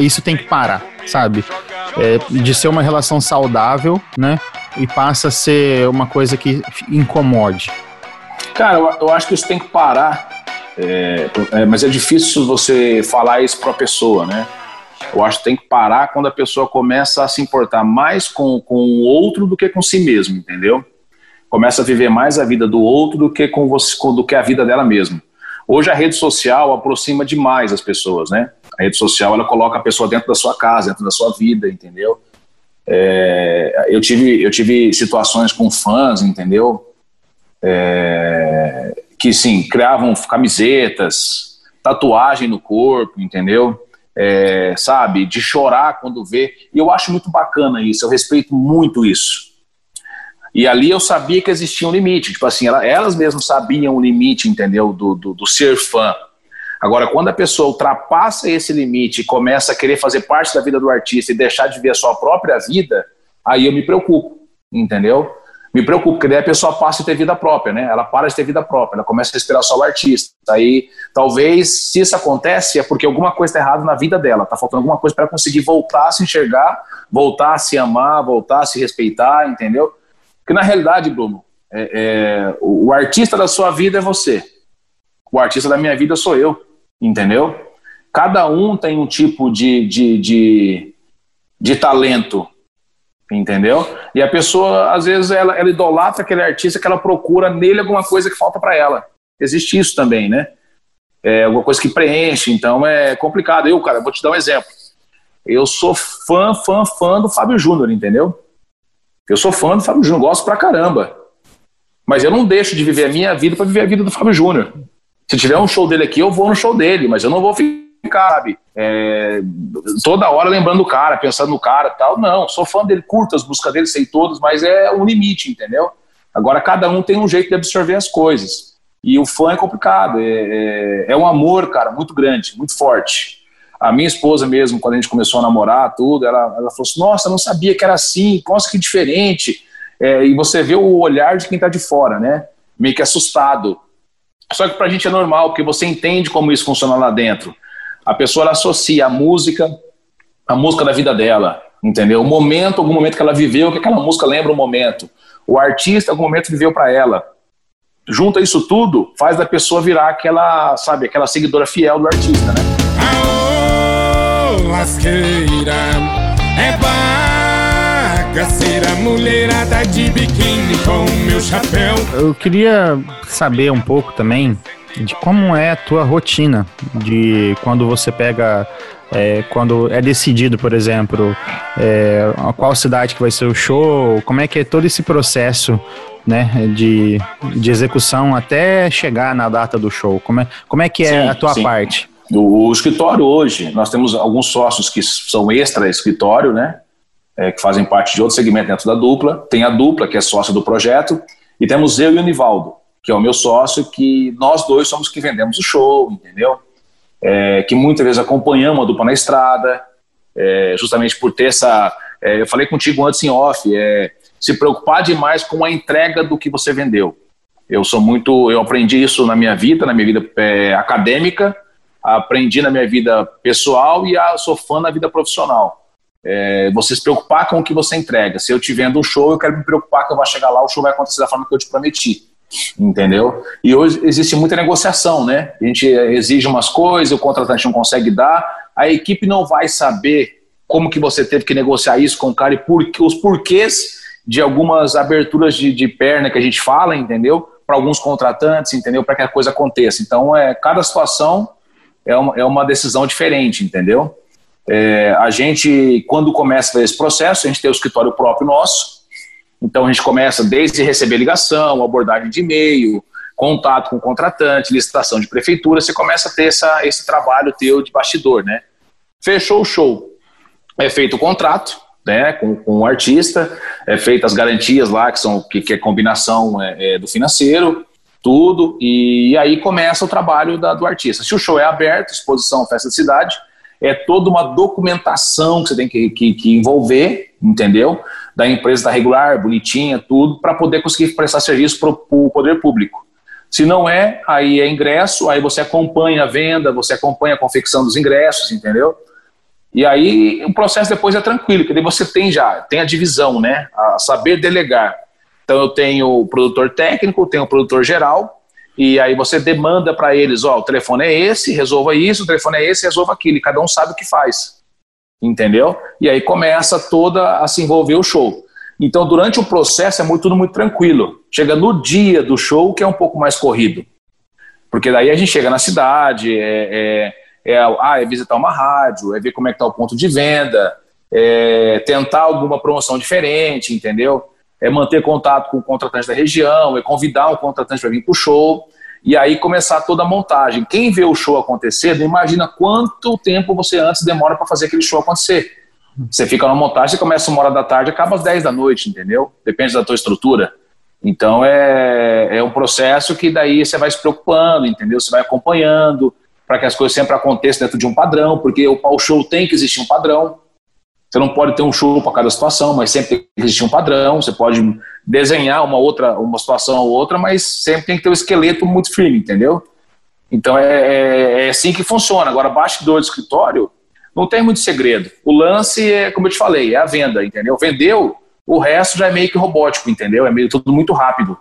isso tem que parar? sabe? É, de ser uma relação saudável, né? E passa a ser uma coisa que incomode. Cara, eu, eu acho que isso tem que parar. É, é, mas é difícil você falar isso para a pessoa, né? Eu acho que tem que parar quando a pessoa começa a se importar mais com, com o outro do que com si mesmo, entendeu? Começa a viver mais a vida do outro do que com você, do que a vida dela mesma. Hoje a rede social aproxima demais as pessoas, né? A rede social ela coloca a pessoa dentro da sua casa, dentro da sua vida, entendeu? É, eu tive eu tive situações com fãs, entendeu? É, que sim criavam camisetas, tatuagem no corpo, entendeu? É, sabe, de chorar quando vê. E eu acho muito bacana isso, eu respeito muito isso. E ali eu sabia que existia um limite, tipo assim, elas mesmas sabiam o limite, entendeu, do, do, do ser fã. Agora, quando a pessoa ultrapassa esse limite e começa a querer fazer parte da vida do artista e deixar de ver a sua própria vida, aí eu me preocupo, entendeu? Me preocupo, porque daí a pessoa passa a ter vida própria, né? Ela para de ter vida própria, ela começa a esperar só o artista. Aí, talvez, se isso acontece, é porque alguma coisa está errada na vida dela, está faltando alguma coisa para ela conseguir voltar a se enxergar, voltar a se amar, voltar a se respeitar, entendeu? Porque na realidade, Bruno, é, é, o, o artista da sua vida é você. O artista da minha vida sou eu entendeu? Cada um tem um tipo de, de, de, de talento, entendeu? E a pessoa, às vezes, ela, ela idolatra aquele artista que ela procura nele alguma coisa que falta para ela. Existe isso também, né? É alguma coisa que preenche, então é complicado. Eu, cara, vou te dar um exemplo. Eu sou fã, fã, fã do Fábio Júnior, entendeu? Eu sou fã do Fábio Júnior, gosto pra caramba. Mas eu não deixo de viver a minha vida para viver a vida do Fábio Júnior. Se tiver um show dele aqui, eu vou no show dele, mas eu não vou ficar, sabe, é, toda hora lembrando o cara, pensando no cara tal. Não, sou fã dele, curto as músicas dele, sei todas, mas é um limite, entendeu? Agora, cada um tem um jeito de absorver as coisas. E o fã é complicado, é, é, é um amor, cara, muito grande, muito forte. A minha esposa mesmo, quando a gente começou a namorar, tudo, ela, ela falou assim, nossa, não sabia que era assim, nossa, que diferente. É, e você vê o olhar de quem está de fora, né? Meio que assustado. Só que para a gente é normal, porque você entende como isso funciona lá dentro. A pessoa associa a música, a música da vida dela, entendeu? O momento, algum momento que ela viveu, que aquela música lembra o momento. O artista, algum momento viveu para ela. Junta isso tudo, faz da pessoa virar aquela, sabe, aquela seguidora fiel do artista, né? Lasqueira, é bagaceira, mulherada de biquíni com meu chapéu. Eu queria saber um pouco também de como é a tua rotina de quando você pega é, quando é decidido, por exemplo, é, qual cidade que vai ser o show, como é que é todo esse processo né, de, de execução até chegar na data do show? Como é, como é que é sim, a tua sim. parte? O, o, escritório hoje, nós temos alguns sócios que são extra escritório, né, é, que fazem parte de outro segmento dentro da dupla. Tem a dupla, que é sócio do projeto, e temos eu e o Nivaldo, que é o meu sócio, que nós dois somos que vendemos o show, entendeu? é, que muitas vezes acompanhamos a dupla na estrada, é, justamente por ter essa. É, eu falei contigo antes em off, é, se preocupar demais com a entrega do que você vendeu. Eu sou muito. Eu aprendi isso na minha vida, na minha vida é, acadêmica, aprendi na minha vida pessoal e a, sou fã na vida profissional. É, você se preocupar com o que você entrega. Se eu te vendo um show, eu quero me preocupar que eu vou chegar lá, o show vai acontecer da forma que eu te prometi entendeu? E hoje existe muita negociação, né? A gente exige umas coisas, o contratante não consegue dar, a equipe não vai saber como que você teve que negociar isso com o cara e por, os porquês de algumas aberturas de, de perna que a gente fala, entendeu? Para alguns contratantes, entendeu? Para que a coisa aconteça. Então, é, cada situação é uma, é uma decisão diferente, entendeu? É, a gente, quando começa esse processo, a gente tem o escritório próprio nosso, então a gente começa desde receber ligação, abordagem de e-mail, contato com o contratante, licitação de prefeitura, você começa a ter essa, esse trabalho teu de bastidor, né? Fechou o show, é feito o contrato, né, com, com o artista, é feita as garantias lá, que são que, que é combinação é, é, do financeiro, tudo, e aí começa o trabalho da, do artista. Se o show é aberto, exposição, festa de cidade, é toda uma documentação que você tem que, que, que envolver, entendeu? Da empresa da regular, bonitinha, tudo, para poder conseguir prestar serviço para o poder público. Se não é, aí é ingresso, aí você acompanha a venda, você acompanha a confecção dos ingressos, entendeu? E aí o processo depois é tranquilo, porque você tem já, tem a divisão, né? A saber delegar. Então eu tenho o produtor técnico, tenho o produtor geral, e aí você demanda para eles, ó, o telefone é esse, resolva isso, o telefone é esse, resolva aquilo, e cada um sabe o que faz. Entendeu? E aí começa toda a se envolver o show. Então, durante o processo é muito, tudo muito tranquilo. Chega no dia do show que é um pouco mais corrido. Porque daí a gente chega na cidade, é, é, é, ah, é visitar uma rádio, é ver como é que está o ponto de venda, é tentar alguma promoção diferente, entendeu? É manter contato com o contratante da região, é convidar o contratante para vir para o show, e aí começar toda a montagem. Quem vê o show acontecer, não imagina quanto tempo você antes demora para fazer aquele show acontecer. Você fica na montagem, você começa uma hora da tarde, acaba às 10 da noite, entendeu? Depende da tua estrutura. Então é, é um processo que daí você vai se preocupando, entendeu? Você vai acompanhando para que as coisas sempre aconteçam dentro de um padrão, porque o, o show tem que existir um padrão. Você não pode ter um show para cada situação, mas sempre tem que existir um padrão. Você pode desenhar uma outra, uma situação ou outra, mas sempre tem que ter um esqueleto muito firme, entendeu? Então é, é, é assim que funciona. Agora, bastidor do escritório, não tem muito segredo. O lance é, como eu te falei, é a venda, entendeu? Vendeu, o resto já é meio que robótico, entendeu? É meio tudo muito rápido.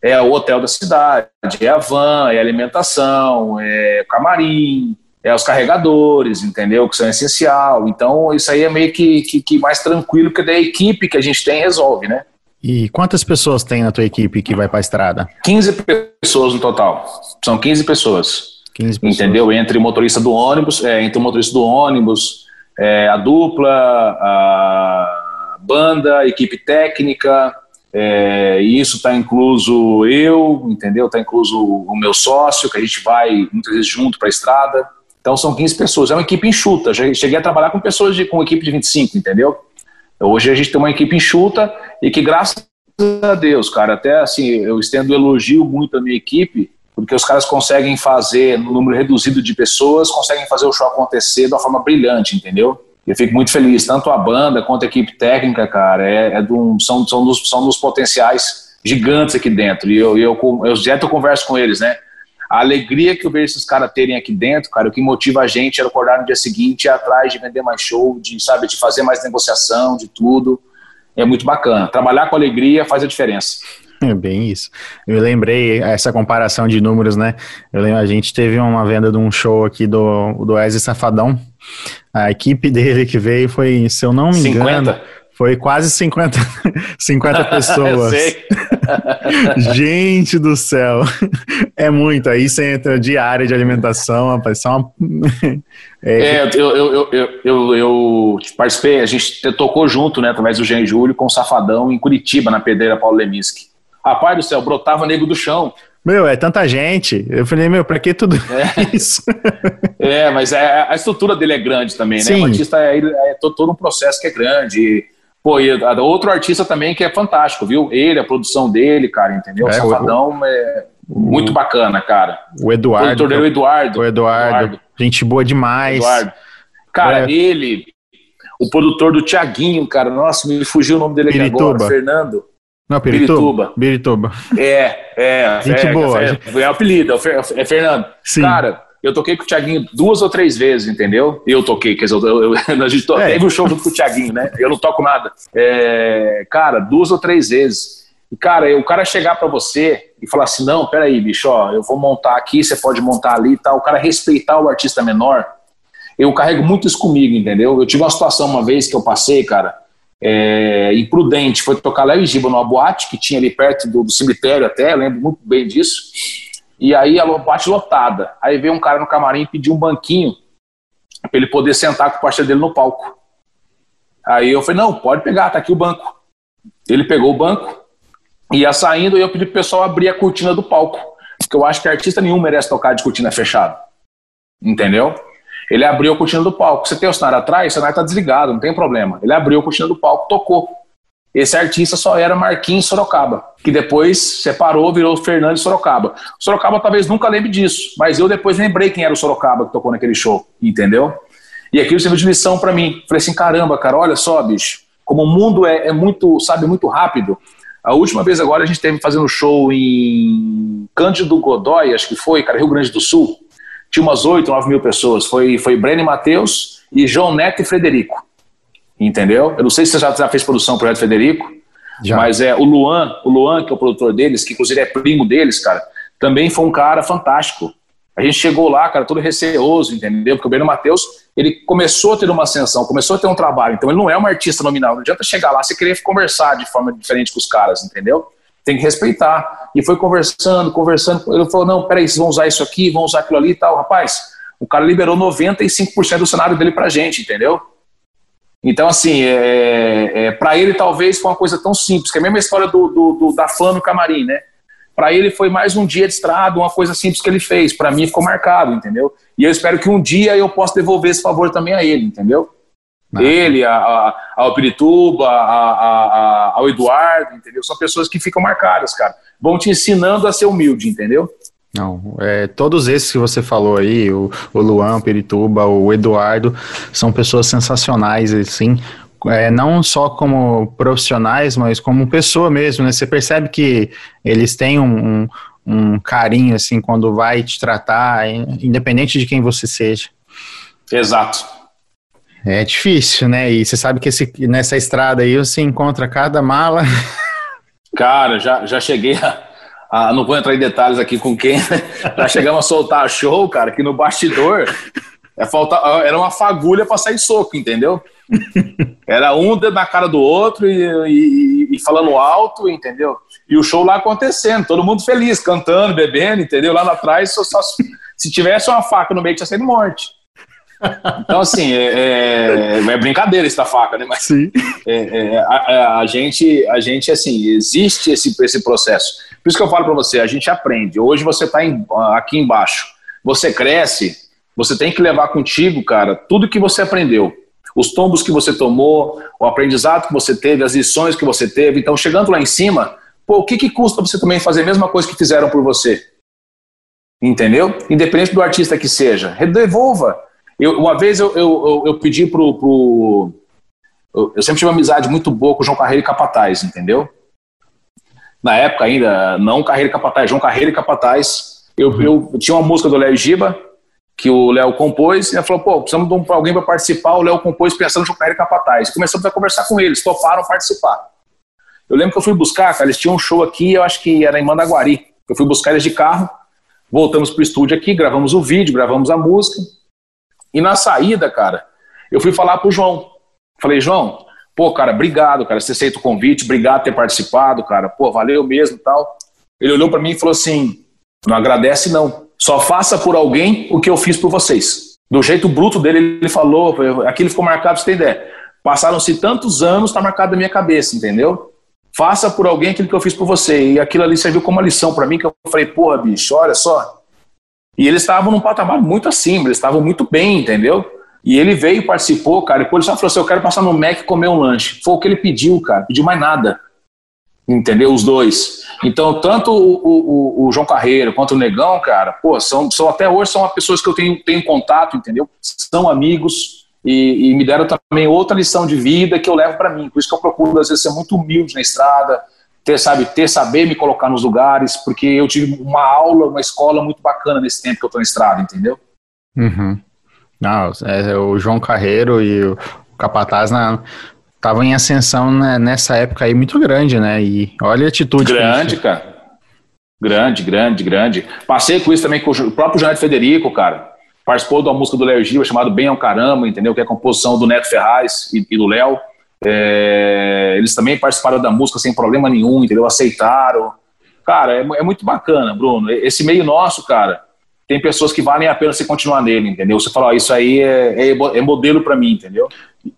É o hotel da cidade, é a van, é a alimentação, é camarim, é os carregadores, entendeu? Que são essencial. Então, isso aí é meio que, que, que mais tranquilo, porque da equipe que a gente tem resolve, né? E quantas pessoas tem na tua equipe que vai para a estrada? 15 pessoas no total. São 15 pessoas. 15 pessoas. Entendeu? Entre o motorista do ônibus, é, entre o motorista do ônibus, é, a dupla, a banda, a equipe técnica, é, e isso está incluso eu, entendeu? Está incluso o meu sócio, que a gente vai muitas vezes junto para a estrada. Então são 15 pessoas. É uma equipe enxuta. Já cheguei a trabalhar com pessoas de, com equipe de 25, entendeu? Hoje a gente tem uma equipe enxuta e que, graças a Deus, cara, até assim, eu estendo elogio muito a minha equipe, porque os caras conseguem fazer, no número reduzido de pessoas, conseguem fazer o show acontecer de uma forma brilhante, entendeu? Eu fico muito feliz, tanto a banda quanto a equipe técnica, cara, é, é são, são, dos, são dos potenciais gigantes aqui dentro. E eu, eu, eu, eu direto eu converso com eles, né? A alegria que eu vejo esses caras terem aqui dentro, cara, o que motiva a gente é acordar no dia seguinte, ir atrás de vender mais show, de, sabe, de fazer mais negociação, de tudo. É muito bacana. Trabalhar com alegria faz a diferença. É bem isso. Eu lembrei essa comparação de números, né? Eu lembro, a gente teve uma venda de um show aqui do, do Wesley Safadão. A equipe dele que veio foi, se eu não me 50. engano, Foi quase 50, 50 pessoas. Gente do céu. É muito. Aí você entra diária de alimentação, rapaz. Só uma... É, eu, eu, eu, eu, eu, eu participei, a gente tocou junto, né, através do Jean Júlio, com o Safadão em Curitiba, na pedreira Paulo Leminski. Rapaz do céu, brotava nego do chão. Meu, é tanta gente. Eu falei, meu, pra que tudo É. isso? É, mas é, a estrutura dele é grande também, né? Sim. O artista é, é todo um processo que é grande. Pô, e a- outro artista também que é fantástico, viu? Ele, a produção dele, cara, entendeu? É, o o- Safadão é muito bacana, cara. O O Eduardo. dele é o Eduardo. O Eduardo. Gente boa demais. Eduardo. Cara, É. ele, o produtor do Tiaguinho, cara, nossa, me fugiu o nome dele aqui Pirituba. agora, Fernando. Não, Pirituba. Pirituba. É, é. Gente é, boa. É, é o apelido, é o Fer- é Fernando. Sim. Cara, eu toquei com o Thiaguinho duas ou três vezes, entendeu? Eu toquei, quer dizer, eu, eu, a gente to- É. teve um show junto com o Thiaguinho, né? Eu não toco nada. É, cara, duas ou três vezes. E, cara, o cara chegar pra você e falar assim: não, peraí, bicho, ó, eu vou montar aqui, você pode montar ali e tal. O cara respeitar o artista menor, eu carrego muito isso comigo, entendeu? Eu tive uma situação uma vez que eu passei, cara, é, imprudente, foi tocar Léo e Giba numa boate que tinha ali perto do, do cemitério até, eu lembro muito bem disso. E aí a boate lotada. Aí veio um cara no camarim e pediu um banquinho para ele poder sentar com o parceiro dele no palco. Aí eu falei, não, pode pegar, tá aqui o banco. Ele pegou o banco, ia saindo e eu pedi pro pessoal abrir a cortina do palco. Porque eu acho que artista nenhum merece tocar de cortina fechada. Entendeu? Ele abriu a cortina do palco. Você tem o cenário atrás, o cenário tá desligado, não tem problema. Ele abriu a cortina do palco, tocou. Esse artista só era Marquinhos Sorocaba, que depois separou, virou Fernandes Sorocaba. O Sorocaba talvez nunca lembre disso, mas eu depois lembrei quem era o Sorocaba que tocou naquele show, entendeu? E aquilo serviu de lição pra mim. Falei assim, caramba, cara, olha só, bicho, como o mundo é, é muito, sabe, muito rápido. A última vez agora a gente teve fazendo show em Cândido Godói, acho que foi, cara, Rio Grande do Sul. Tinha umas 8, 9 mil pessoas. Foi, foi Breno Matheus e João Neto e Frederico. Entendeu? Eu não sei se você já, já fez produção pro Projeto Frederico, Já. mas é o Luan, o Luan, que é o produtor deles, que inclusive é primo deles, cara, também foi um cara fantástico. A gente chegou lá, cara, todo receoso, entendeu? Porque o Breno Matheus, ele começou a ter uma ascensão, começou a ter um trabalho, então ele não é um artista nominal. Não adianta chegar lá e querer conversar de forma diferente com os caras, entendeu? Tem que respeitar. E foi conversando, conversando. Ele falou: não, peraí, vocês vão usar isso aqui, vão usar aquilo ali e tal. Rapaz, o cara liberou 95% do cenário dele pra gente, entendeu? Então, assim, é, é, para ele talvez foi uma coisa tão simples, que é a mesma história do, do, do- da fã no camarim, né? Para ele foi mais um dia de estrada, uma coisa simples que ele fez. Para mim ficou marcado, entendeu? E eu espero que um dia eu possa devolver esse favor também a ele, entendeu? Ah. Ele, a, a, ao Pirituba, a, a, a- ao Eduardo, entendeu? São pessoas que ficam marcadas, cara. Vão te ensinando a ser humilde, entendeu? Não, é, todos esses que você falou aí, o, o Luan, o Perituba, o Eduardo, são pessoas sensacionais, assim, é, não só como profissionais, mas como pessoa mesmo, né? Você percebe que eles têm um, um, um carinho, assim, quando vai te tratar, in- independente de quem você seja. Exato. É difícil, né? E você sabe que esse, nessa estrada aí você encontra cada mala. Cara, já, já cheguei a, a- Não vou entrar em detalhes aqui com quem, né? Já chegamos a soltar show, cara, que no bastidor é falta, era uma fagulha pra sair soco, entendeu? Era um dedo na cara do outro e, e- e falando alto, entendeu? E o show lá acontecendo, todo mundo feliz, cantando, bebendo, entendeu? Lá atrás, só- só- se tivesse uma faca no meio, tinha sido morte. Então, assim, é, é- é brincadeira essa faca, né? Mas Sim. é, é, a, a- a gente, a gente, assim, existe esse, esse processo. Por isso que eu falo para você, a gente aprende. Hoje você está aqui embaixo, você cresce, você tem que levar contigo, cara, tudo que você aprendeu. Os tombos que você tomou, o aprendizado que você teve, as lições que você teve. Então, chegando lá em cima, pô, o que, que custa você também fazer a mesma coisa que fizeram por você? Entendeu? Independente do artista que seja. Devolva. Eu, uma vez eu, eu, eu, pedi pro, pro eu sempre tive uma amizade muito boa com o João Carreiro e Capataz, entendeu? Na época ainda, não Carreiro e Capataz, João Carreiro e Capataz. Eu, eu tinha uma música do Léo Giba, que o Léo compôs, e ele falou, pô, precisamos de um- alguém para participar, o Léo compôs pensando no João Carreiro e Capataz. Começamos a conversar com eles, toparam participar. Eu lembro que eu fui buscar, cara, eles tinham um show aqui, eu acho que era em Mandaguari. Eu fui buscar eles de carro, voltamos pro estúdio aqui, gravamos o vídeo, gravamos a música. E na saída, cara, eu fui falar pro João. Falei, João, Pô, cara, obrigado, cara, você aceita o convite, obrigado por ter participado, cara. Pô, valeu mesmo tal. Ele olhou para mim e falou assim: não agradece, não. Só faça por alguém o que eu fiz por vocês. Do jeito bruto dele, ele falou, aquilo ficou marcado, você tem ideia. Passaram-se tantos anos, está marcado na minha cabeça, entendeu? Faça por alguém aquilo que eu fiz por você. E aquilo ali serviu como uma lição para mim, que eu falei, porra, bicho, olha só. E eles estavam num patamar muito acima, eles estavam muito bem, entendeu? E ele veio, participou, cara, e depois ele só falou assim, eu quero passar no Mac e comer um lanche. Foi o que ele pediu, cara, pediu mais nada. Entendeu? Os dois. Então, tanto o, o, o, João Carreiro quanto o Negão, cara, pô, são, são até hoje são pessoas que eu tenho, tenho contato, entendeu? São amigos e, e me deram também outra lição de vida que eu levo para mim. Por isso que eu procuro, às vezes, ser muito humilde na estrada, ter, sabe, ter saber me colocar nos lugares, porque eu tive uma aula, uma escola muito bacana nesse tempo que eu tô na estrada, entendeu? Uhum. Não, é, o João Carreiro e o Capataz na, estavam em ascensão né, nessa época aí muito grande, né? E olha a atitude. Grande, cara. Grande, grande, grande. Passei com isso também com o próprio Janeiro Federico, cara. Participou de uma música do Léo Gil chamado Bem ao Caramba, entendeu? Que é a composição do Neto Ferraz e, e do Léo. É, eles também participaram da música sem problema nenhum, entendeu? Aceitaram. Cara, é, é muito bacana, Bruno. Esse meio nosso, cara, tem pessoas que valem a pena você continuar nele, entendeu? Você fala, ó, isso aí é, é, é modelo para mim, entendeu?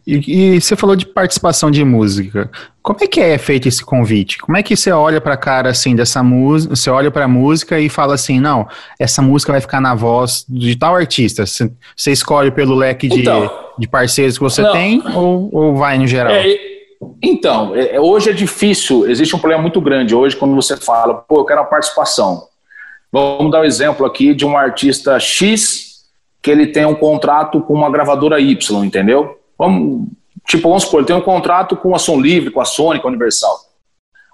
E, e, você falou de participação de música. Como é que é feito esse convite? Como é que você olha para a cara assim dessa música? Você olha para a música e fala assim, não, essa música vai ficar na voz de tal artista. Você, escolhe pelo leque de, então, de parceiros que você não, tem ou, ou vai no geral? É, então, é, hoje é difícil. Existe um problema muito grande hoje quando você fala, pô, eu quero a participação. Vamos dar um exemplo aqui de um artista X que ele tem um contrato com uma gravadora Y, entendeu? Vamos, tipo, vamos supor, ele tem um contrato com a Som Livre, com a Sony, com a Universal.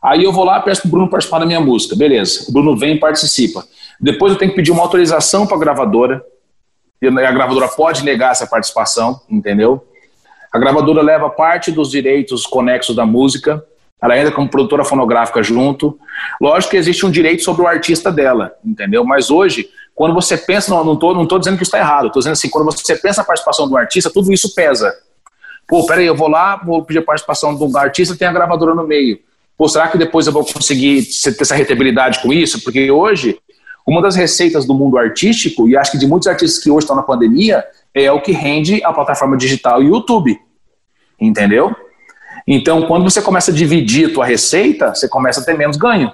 Aí eu vou lá peço pro Bruno participar da minha música. Beleza, o Bruno vem e participa. Depois eu tenho que pedir uma autorização para a gravadora. E a gravadora pode negar essa participação, entendeu? A gravadora leva parte dos direitos conexos da música ela entra como produtora fonográfica junto. Lógico que existe um direito sobre o artista dela, entendeu? Mas hoje, quando você pensa, não, tô, não tô dizendo que está errado, estou dizendo assim, quando você pensa na participação do artista, tudo isso pesa. Pô, peraí, eu vou lá, vou pedir a participação do artista, tem a gravadora no meio. Pô, será que depois eu vou conseguir ter essa rentabilidade com isso? Porque hoje, uma das receitas do mundo artístico, e acho que de muitos artistas que hoje estão na pandemia, é o que rende a plataforma digital YouTube. Entendeu? Então, quando você começa a dividir a tua receita, você começa a ter menos ganho.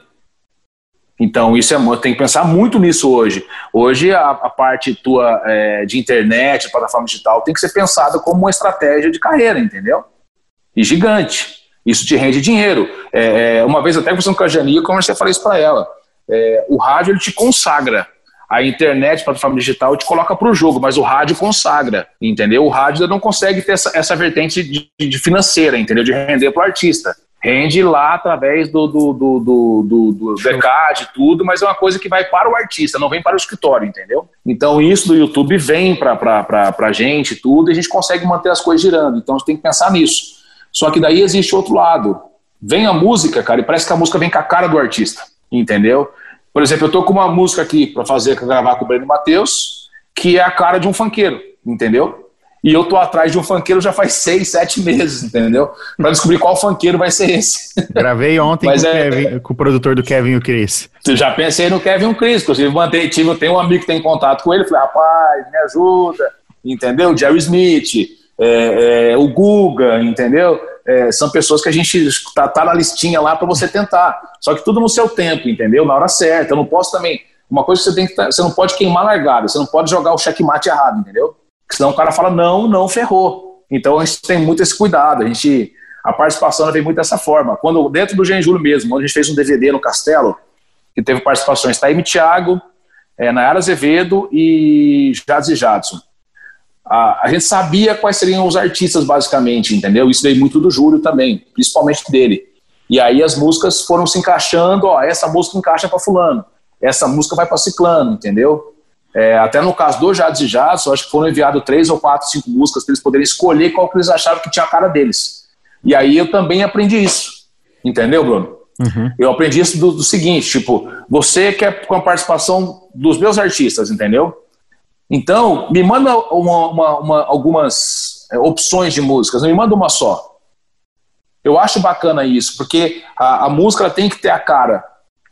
Então, isso é, tem que pensar muito nisso hoje. Hoje, a, a parte tua é, de internet, plataforma digital, tem que ser pensada como uma estratégia de carreira, entendeu? E gigante. Isso te rende dinheiro. É, é uma vez até conversando com a Jani, eu comecei a falar isso para ela. É, o rádio ele te consagra a internet, a plataforma digital, te coloca para o jogo, mas o rádio consagra, entendeu? O rádio não consegue ter essa, essa vertente de, de financeira, entendeu? De render para o artista. Rende lá através do, do, do, do, do, do decad, tudo, mas é uma coisa que vai para o artista, não vem para o escritório, entendeu? Então isso do YouTube vem para a gente, tudo, e a gente consegue manter as coisas girando. Então a gente tem que pensar nisso. Só que daí existe outro lado. Vem a música, cara, e parece que a música vem com a cara do artista, entendeu? Por exemplo, eu tô com uma música aqui para fazer, gravar com o Breno Matheus, que é a cara de um funkeiro, entendeu? E eu tô atrás de um funkeiro já faz seis, sete meses, entendeu? Para descobrir qual funkeiro vai ser esse. Gravei ontem com, é, Kevin, com, o produtor do Kevin e o Chris. Já pensei no Kevin e o Chris, inclusive mantei, tive, tenho um amigo que tem contato com ele, falei, rapaz, me ajuda, entendeu? Jerry Smith, é, é, o Guga, entendeu? é, são pessoas que a gente tá, tá na listinha lá para você tentar. Só que tudo no seu tempo, entendeu? Na hora certa. Eu não posso também. Uma coisa que você tem que. Tá, você não pode queimar largada, você não pode jogar o checkmate errado, entendeu? Senão o cara fala, não, não ferrou. Então a gente tem muito esse cuidado. A gente. A participação vem muito dessa forma. Quando, dentro do Genjúlio mesmo, onde a gente fez um DVD no Castelo, que teve participações, Taime Thiago, é, Nayara Azevedo e Jades e Jadson a, a gente sabia quais seriam os artistas, basicamente, entendeu? Isso veio muito do Júlio também, principalmente dele. E aí as músicas foram se encaixando, ó, essa música encaixa para fulano, essa música vai para ciclano, entendeu? É, até no caso do Jades e Jades, eu acho que foram enviados três ou quatro, cinco músicas para eles poderem escolher qual que eles achavam que tinha a cara deles. E aí eu também aprendi isso, entendeu, Bruno? Uhum. Eu aprendi isso do, do seguinte, tipo, você quer com a participação dos meus artistas, entendeu? Então, me manda uma, uma, uma, algumas é, opções de músicas, não me manda uma só. Eu acho bacana isso, porque a, a música tem que ter a cara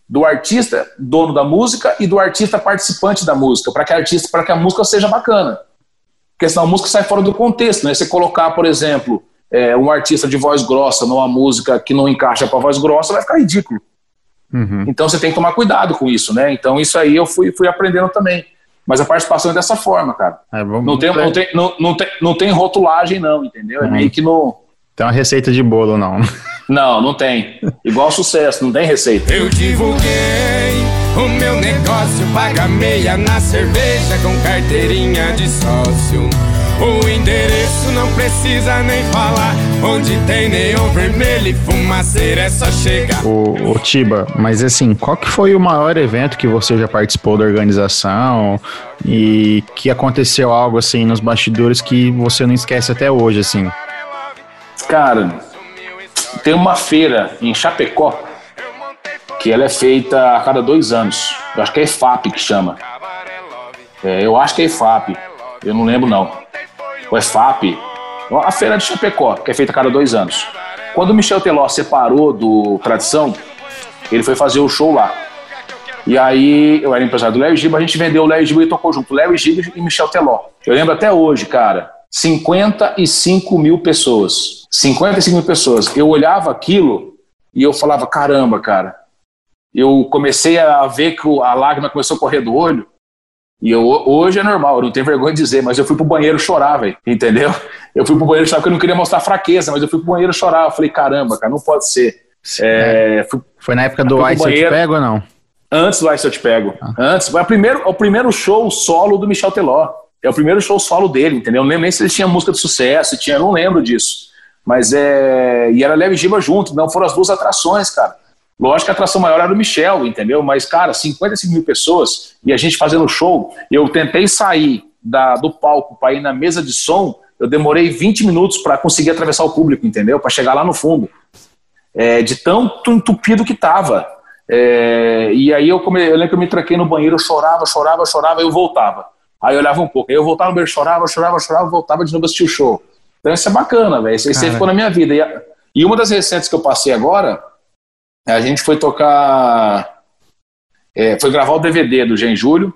do artista dono da música e do artista participante da música, para que a artista, para que a música seja bacana. Porque senão a música sai fora do contexto, né? Você colocar, por exemplo, é, um artista de voz grossa numa música que não encaixa para voz grossa, vai ficar ridículo. Uhum. Então você tem que tomar cuidado com isso, né? Então isso aí eu fui, fui aprendendo também. Mas a participação é dessa forma, cara. É, não, tem, não, tem, não, não, tem, não tem rotulagem, não, entendeu? É uhum. meio que no. Tem uma receita de bolo, não. Não, não tem. Igual sucesso, não tem receita. Eu divulguei o meu negócio, paga meia na cerveja com carteirinha de sócio. O endereço não precisa nem falar. Onde tem neon vermelho e fumaceira é só chegar. O, o Tiba, mas assim, qual que foi o maior evento que você já participou da organização e que aconteceu algo assim nos bastidores que você não esquece até hoje, assim? Cara, tem uma feira em Chapecó que ela é feita a cada dois anos. Eu acho que é EFAP que chama. É, eu acho que é EFAP. Eu não lembro não o EFAP, a feira de Chapecó, que é feita a cada dois anos. Quando o Michel Teló separou do Tradição, ele foi fazer o show lá. E aí, eu era empresário do Léo Giba, a gente vendeu o Léo Giba e tocou junto, Léo Giba e Michel Teló. Eu lembro até hoje, cara, 55 mil pessoas. 55 mil pessoas. Eu olhava aquilo e eu falava, caramba, cara. Eu comecei a ver que a lágrima começou a correr do olho. E eu, hoje é normal, eu não tenho vergonha de dizer, mas eu fui pro banheiro chorar, velho, entendeu? Eu fui pro banheiro chorar porque eu não queria mostrar fraqueza, mas eu fui pro banheiro chorar. Eu falei, caramba, cara, não pode ser. É, fui, Foi na época do Ice Eu Te Pego ou não? Antes do Ice Eu Te Pego. Ah. Antes. O primeiro, o primeiro show solo do Michel Teló. É o primeiro show solo dele, entendeu? Eu não lembro nem se ele tinha música de sucesso, tinha, eu não lembro disso. Mas é. E era Leve Giba junto, não foram as duas atrações, cara. Lógico que a atração maior era o Michel, entendeu? Mas, cara, 55 mil pessoas e a gente fazendo show, eu tentei sair da, do palco para ir na mesa de som, eu demorei 20 minutos para conseguir atravessar o público, entendeu? Para chegar lá no fundo. É, de tão entupido que tava. É, e aí eu, come, eu lembro que eu me tranquei no banheiro, eu chorava, chorava, chorava, eu voltava. Aí eu olhava um pouco, aí eu voltava no banheiro, chorava, chorava, chorava, voltava de novo assistir o show. Então isso é bacana, velho. Isso, isso aí ficou na minha vida. E, e uma das recentes que eu passei agora, a gente foi tocar. É, foi gravar o DVD do Gen Júlio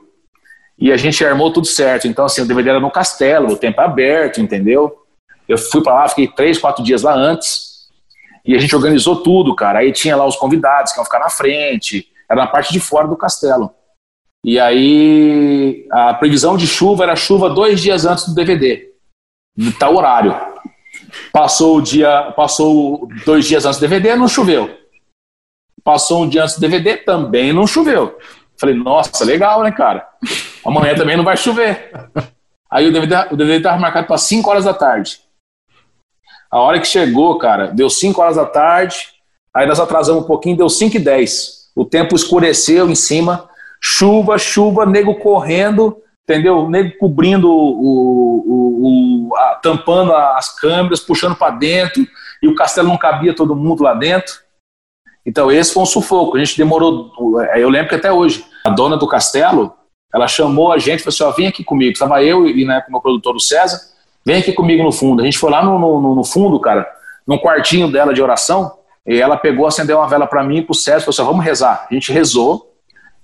e a gente armou tudo certo. Então, assim, o DVD era no castelo, o tempo aberto, entendeu? Eu fui para lá, fiquei três, quatro dias lá antes e a gente organizou tudo, cara. Aí tinha lá os convidados que iam ficar na frente, era na parte de fora do castelo. E aí a previsão de chuva era chuva dois dias antes do DVD, de tal horário. Passou o dia, passou dois dias antes do DVD, não choveu. Passou um dia antes do DVD, também não choveu. Falei, nossa, legal, né, cara? Amanhã também não vai chover. Aí o DVD, o DVD estava marcado para 5 horas da tarde. A hora que chegou, cara, deu 5 horas da tarde, aí nós atrasamos um pouquinho, deu 5 e 10. O tempo escureceu em cima, chuva, chuva, nego correndo, entendeu? Nego cobrindo o, o, o a, tampando as câmeras, puxando para dentro, e o castelo não cabia todo mundo lá dentro. Então, esse foi um sufoco. A gente demorou. Eu lembro que até hoje, a dona do castelo, ela chamou a gente e falou assim: ó, vem aqui comigo. Estava eu e né, o meu produtor, o César, vem aqui comigo no fundo. A gente foi lá no, no, no fundo, cara, num quartinho dela de oração, e ela pegou, acendeu uma vela para mim e pro César falou assim: vamos rezar. A gente rezou,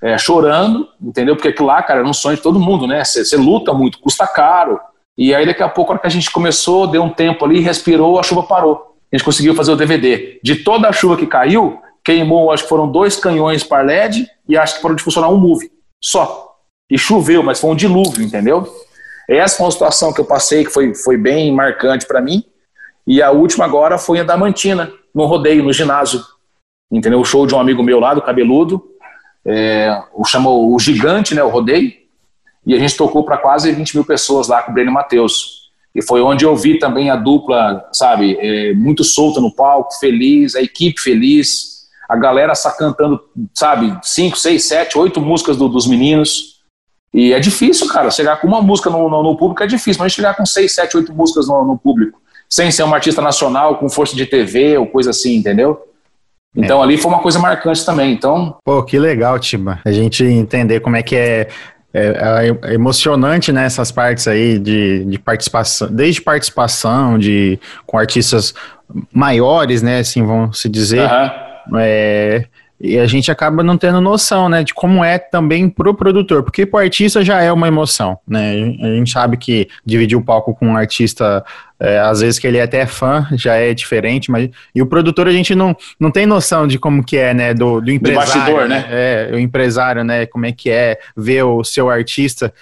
é, chorando, entendeu? Porque aquilo lá, cara, era um sonho de todo mundo, né? Você luta muito, custa caro. E aí, daqui a pouco, a hora que a gente começou, deu um tempo ali, respirou, a chuva parou. A gente conseguiu fazer o DVD. De toda a chuva que caiu, queimou, acho que foram dois canhões par LED e acho que parou de funcionar um move, só. E choveu, mas foi um dilúvio, entendeu? Essa foi uma situação que eu passei que foi, foi bem marcante para mim. E a última agora foi a da Mantina, no rodeio, no ginásio. Entendeu? O show de um amigo meu lá, do Cabeludo. É, o chamou o Gigante, né? O rodeio. E a gente tocou para quase 20 mil pessoas lá com o Breno Matheus. E foi onde eu vi também a dupla, sabe, é, muito solta no palco, feliz, a equipe feliz a galera só cantando, sabe, cinco, seis, sete, oito músicas do, dos meninos. E é difícil, cara, chegar com uma música no, no, no público é difícil, mas chegar com seis, sete, oito músicas no, no, público, sem ser um artista nacional, com força de TV ou coisa assim, entendeu? Então é. ali foi uma coisa marcante também. Então. Pô, que legal, Tiba. A gente entender como é que é é, é, emocionante, né, essas partes aí de, de participação, desde participação de, com artistas maiores, né, assim, vão se dizer, uhum. É, e a gente acaba não tendo noção, né, de como é também pro produtor, porque pro artista já é uma emoção, né, a gente sabe que dividir o palco com um artista, é, às vezes que ele é até fã, já é diferente, mas, e o produtor a gente não, não tem noção de como que é, né, do, do empresário. Do bastidor, né? É, o empresário, né, como é que é ver o seu artista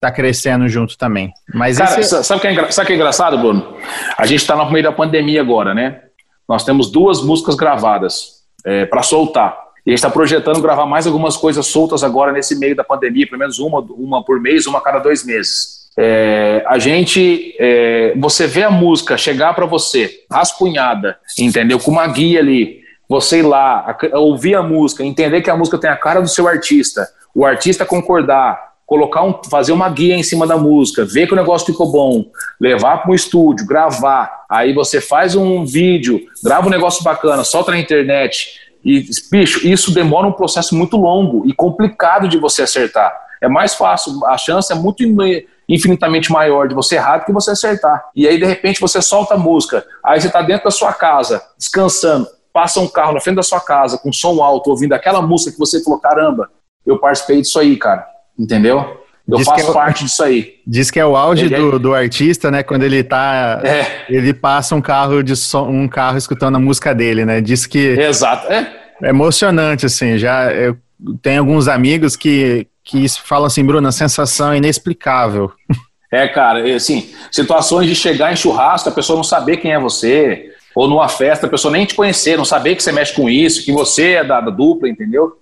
tá crescendo junto também. Mas Cara, esse... sabe o que, é sabe que é engraçado, Bruno? A gente está no meio da pandemia agora, né? Nós temos duas músicas gravadas é, para soltar. E a gente está projetando gravar mais algumas coisas soltas agora nesse meio da pandemia, pelo menos uma, uma por mês, uma a cada dois meses. É, a gente, é, você vê a música chegar para você, rascunhada, entendeu? Com uma guia ali, você ir lá, a, ouvir a música, entender que a música tem a cara do seu artista, o artista concordar, colocar um, fazer uma guia em cima da música, ver que o negócio ficou bom, levar para um estúdio, gravar, aí você faz um vídeo, grava um negócio bacana, solta na internet. E, bicho, isso demora um processo muito longo e complicado de você acertar. É mais fácil, a chance é muito infinitamente maior de você errar do que você acertar. E aí, de repente, você solta a música, aí você está dentro da sua casa, descansando, passa um carro na frente da sua casa com som alto, ouvindo aquela música que você falou: caramba, eu participei disso aí, cara entendeu? Eu diz faço é, parte disso aí. Diz que é o auge ele, do, do artista, né? Quando ele tá. É. Ele passa um carro de som, um carro escutando a música dele, né? Diz que. Exato. É. é emocionante, assim. Já eu tenho alguns amigos que, que falam assim, Bruno, a sensação é inexplicável. É, cara, assim, situações de chegar em churrasco, a pessoa não saber quem é você, ou numa festa, a pessoa nem te conhecer, não saber que você mexe com isso, que você é da, da dupla, entendeu?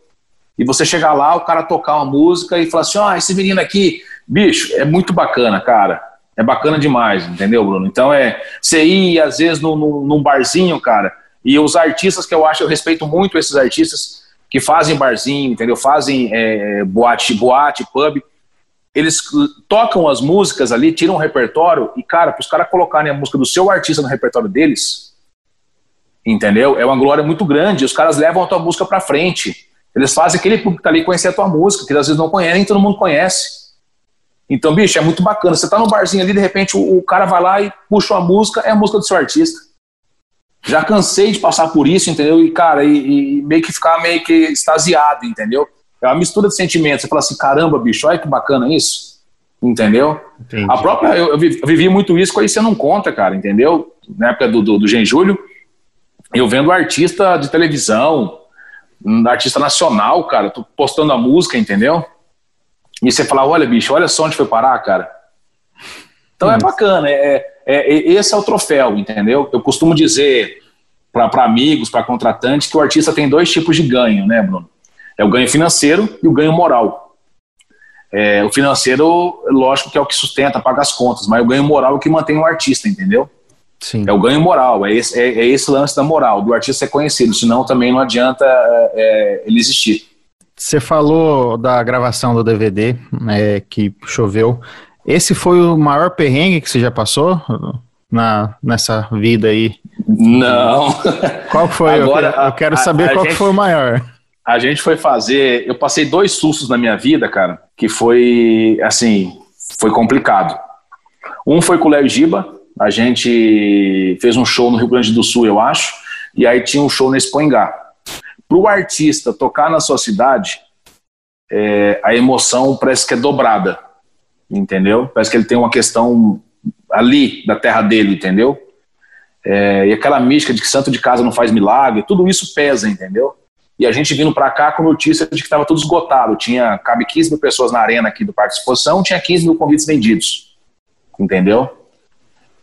E você chegar lá, o cara tocar uma música e falar assim: ó, oh, esse menino aqui, bicho, é muito bacana, cara. É bacana demais, entendeu, Bruno? Então é você ir, às vezes, num, num barzinho, cara, e os artistas que eu acho, eu respeito muito esses artistas que fazem barzinho, entendeu? Fazem é, boate, boate, pub. Eles tocam as músicas ali, tiram um repertório, e, cara, para os caras colocarem a música do seu artista no repertório deles, entendeu? É uma glória muito grande. Os caras levam a tua música para frente. Eles fazem aquele público que tá ali conhecer a tua música, que às vezes não conhece, nem todo mundo conhece. Então, bicho, é muito bacana. Você tá no barzinho ali, de repente o, o cara vai lá e puxa uma música, é a música do seu artista. Já cansei de passar por isso, entendeu? E, cara, e, e meio que ficar meio que extasiado, entendeu? É uma mistura de sentimentos. Você fala assim, caramba, bicho, olha que bacana isso. Entendeu? Entendi. A própria, eu, eu, vivi muito isso com você não conta, cara, entendeu? Na época do, do, do Gen Júlio, eu vendo artista de televisão, artista nacional, cara, tô postando a música, entendeu? E você fala, olha, bicho, olha só onde foi parar, cara. Então hum. é bacana, é, é, é, esse é o troféu, entendeu? Eu costumo dizer para amigos, para contratantes, que o artista tem dois tipos de ganho, né, Bruno? É o ganho financeiro e o ganho moral. É, o financeiro, lógico que é o que sustenta, paga as contas, mas o ganho moral é o que mantém o artista, entendeu? Sim. É o ganho moral, é esse, é, é esse lance da moral, do artista ser conhecido, senão também não adianta é, é ele existir. Você falou da gravação do DVD, né, que choveu. Esse foi o maior perrengue que você já passou na, nessa vida aí? Não. Qual foi? Agora, eu quero, eu quero saber a, a qual gente, foi o maior. A gente foi fazer. Eu passei dois sustos na minha vida, cara, que foi assim, foi complicado. Um foi com o Léo Giba, a gente fez um show no Rio Grande do Sul, eu acho, e aí tinha um show nesse Poingá. Para o artista tocar na sua cidade, é, a emoção parece que é dobrada, entendeu? Parece que ele tem uma questão ali da terra dele, entendeu? É, e aquela mística de que santo de casa não faz milagre, tudo isso pesa, entendeu? E a gente vindo para cá com notícia de que estava tudo esgotado. Tinha, cabe 15 mil pessoas na arena aqui do Parque de Exposição, tinha 15 mil convites vendidos, entendeu?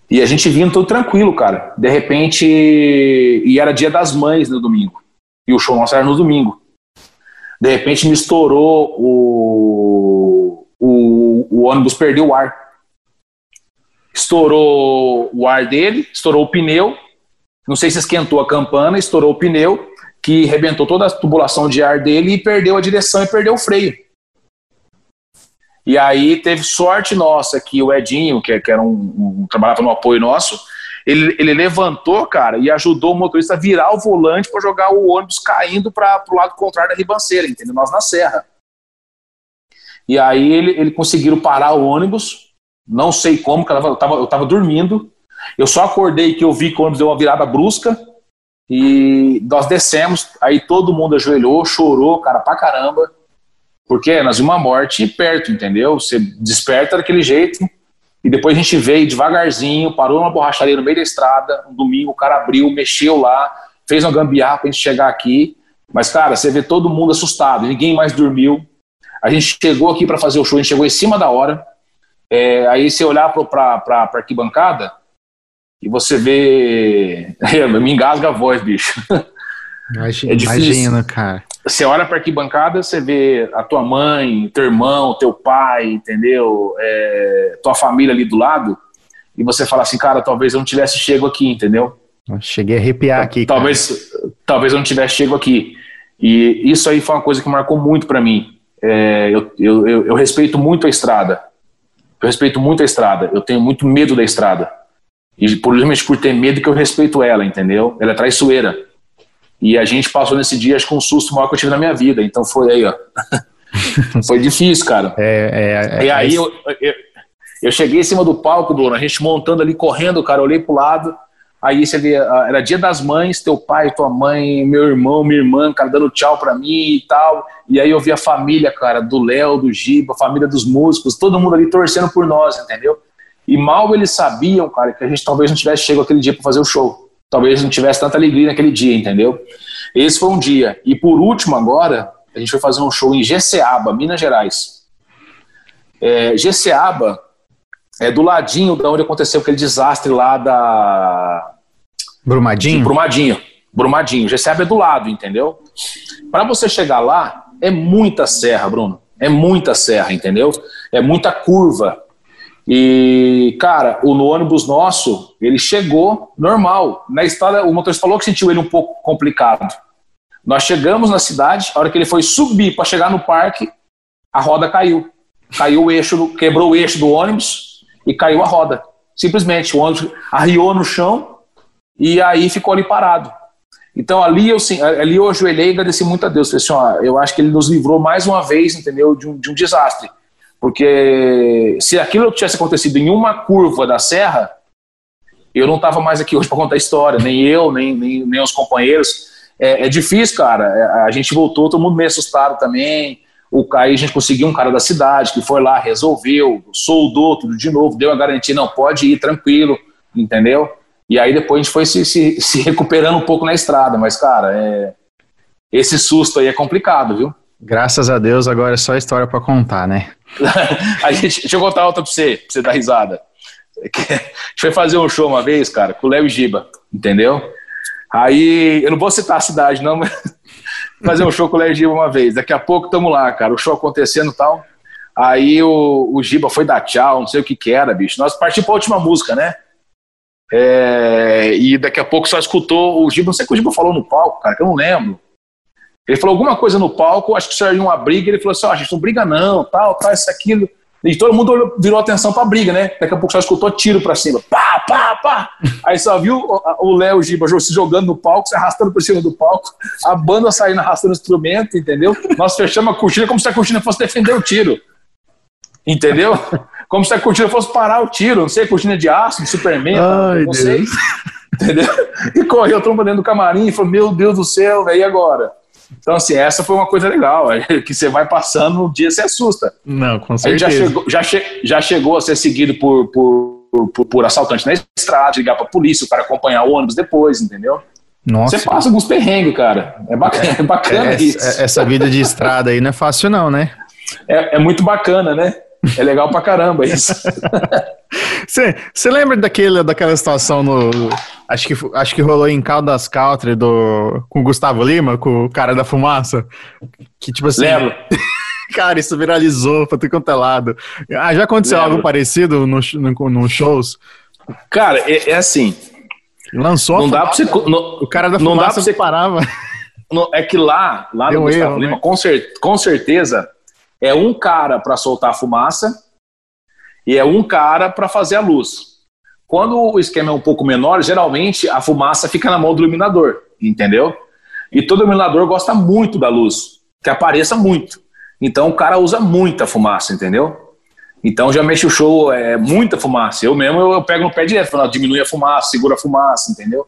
E a gente vinha tudo tranquilo, cara. De repente, e era dia das mães no domingo. E o show nosso era no domingo. De repente me estourou o, o, o ônibus perdeu o ar. Estourou o ar dele, estourou o pneu. Não sei se esquentou a campana, estourou o pneu, que rebentou toda a tubulação de ar dele e perdeu a direção e perdeu o freio. E aí teve sorte nossa que o Edinho, que, que era um, um, trabalhava no apoio nosso, ele, ele levantou, cara, e ajudou o motorista a virar o volante para jogar o ônibus caindo para o lado contrário da ribanceira, entendeu? Nós na serra. E aí ele, ele conseguiram parar o ônibus, não sei como, que eu tava, eu tava dormindo. Eu só acordei que eu vi que o ônibus deu uma virada brusca e nós descemos, aí todo mundo ajoelhou, chorou, cara, pra caramba, porque nós vimos uma morte perto, entendeu? Você desperta daquele jeito, e depois a gente veio devagarzinho, parou numa borracharia no meio da estrada, um domingo, o cara abriu, mexeu lá, fez uma gambiarra pra gente chegar aqui, mas, cara, você vê todo mundo assustado, ninguém mais dormiu. A gente chegou aqui para fazer o show, a gente chegou em cima da hora, é, aí você olhar pra, pra, pra arquibancada, e você vê. Me engasga a voz, bicho. Imagina, é difícil. Imagina, cara. Você olha para arquibancada, você vê a tua mãe, teu irmão, teu pai, entendeu? É, tua família ali do lado, e você fala assim, cara, talvez eu não tivesse chego aqui, entendeu? cheguei a arrepiar aqui. Talvez, talvez eu não tivesse chego aqui. E isso aí foi uma coisa que marcou muito para mim. É, eu, eu, eu, eu respeito muito a estrada. Eu respeito muito a estrada. Eu tenho muito medo da estrada. E por por ter medo que eu respeito ela, entendeu? Ela é traiçoeira. E a gente passou nesse dia, acho que um susto maior que eu tive na minha vida. Então foi aí, ó. foi difícil, cara. É, é, é, e aí eu, eu, eu, cheguei em cima do palco, Bruno, a gente montando ali, correndo, cara, eu olhei pro lado. Aí você vê, ah, era dia das mães, teu pai, tua mãe, meu irmão, minha irmã, cara, dando tchau pra mim e tal. E aí eu vi a família, cara, do Léo, do Giba, a família dos músicos, todo mundo ali torcendo por nós, entendeu? E mal eles sabiam, cara, que a gente talvez não tivesse chegado aquele dia para fazer o show. Talvez não tivesse tanta alegria naquele dia, entendeu? Esse foi um dia. E por último, agora, a gente foi fazer um show em Geceaba, Minas Gerais. É, Geceaba é do ladinho da onde aconteceu aquele desastre lá da. Brumadinho? Brumadinho. Brumadinho. Geceaba é do lado, entendeu? Para você chegar lá, é muita serra, Bruno. É muita serra, entendeu? É muita curva. E, cara, o ônibus nosso, ele chegou normal. Na estrada, o motorista falou que sentiu ele um pouco complicado. Nós chegamos na cidade, a hora que ele foi subir para chegar no parque, a roda caiu. Caiu o eixo, quebrou o eixo do ônibus e caiu a roda. Simplesmente, o ônibus arriou no chão e aí ficou ali parado. Então ali eu, ali eu ajoelhei e agradeci muito a Deus. Falei assim, ó, eu acho que ele nos livrou mais uma vez, entendeu, de um, de um desastre. Porque se aquilo tivesse acontecido em uma curva da serra, eu não estava mais aqui hoje para contar a história, nem eu, nem, nem, nem os companheiros. É, é, difícil, cara. É, a gente voltou, todo mundo meio assustado também. O, aí a gente conseguiu um cara da cidade que foi lá, resolveu, soldou tudo de novo, deu a garantia, não, pode ir tranquilo, entendeu? E aí depois a gente foi se, se, se recuperando um pouco na estrada, mas, cara, é, esse susto aí é complicado, viu? Graças a Deus, agora é só história para contar, né? a gente, deixa eu contar outra pra você, pra você dar risada. A gente foi fazer um show uma vez, cara, com o Léo Giba, entendeu? Aí, eu não vou citar a cidade, não, mas fazer um show com o Léo Giba uma vez. Daqui a pouco estamos lá, cara, o show acontecendo e tal. Aí o, o Giba foi dar tchau, não sei o que que era, bicho. Nós partimos pra última música, né? É, e daqui a pouco só escutou o Giba, não sei o que o Giba falou no palco, cara, que eu não lembro. Ele falou alguma coisa no palco, acho que saiu uma briga, ele falou assim, ó, oh, a gente não briga não, tal, tal, isso, aquilo. E todo mundo olhou, virou atenção pra briga, né? Daqui a pouco só escutou tiro pra cima. Pá, pá, pá. Aí só viu o Léo Giba se jogando no palco, se arrastando por cima do palco, a banda saindo arrastando o instrumento, entendeu? Nós fechamos a cortina como se a cortina fosse defender o tiro. Entendeu? Como se a cortina fosse parar o tiro, não sei, cortina de aço, de Superman, Ai, não Deus. sei. Entendeu? E correu tromba dentro do camarim e falou: Meu Deus do céu, velho, e agora? Então, assim, essa foi uma coisa legal, que você vai passando, no dia você assusta. Não, com certeza. Já chegou, já, che já chegou a ser seguido por, por, por, por assaltante na estrada, ligar pra polícia, o cara acompanhar o ônibus depois, entendeu? Nossa. Você passa alguns perrengues, cara. É bacana, é bacana é, isso. Essa vida de estrada aí não é fácil, não, né? É, é muito bacana, né? É legal pra caramba isso. Você lembra daquele, daquela situação no. Acho que, acho que rolou em Caldas Country do, com o Gustavo Lima, com o cara da fumaça? Que tipo assim. Lembro. cara, isso viralizou pra ter quanto é lado. Ah, já aconteceu Lembro. algo parecido nos no, no, shows? Cara, é, é, assim. Lançou não dá pra você, O cara da fumaça não dá pra você parava. é que lá, lá Deu no Gustavo erro, Lima, né? com, cer com certeza, é um cara para soltar a fumaça e é um cara para fazer a luz. Quando o esquema é um pouco menor, geralmente a fumaça fica na mão do iluminador, entendeu? E todo iluminador gosta muito da luz, que apareça muito. Então o cara usa muita fumaça, entendeu? Então já mexe o show, é muita fumaça. Eu mesmo eu, eu pego no pé direto, falando, diminui a fumaça, segura a fumaça, entendeu?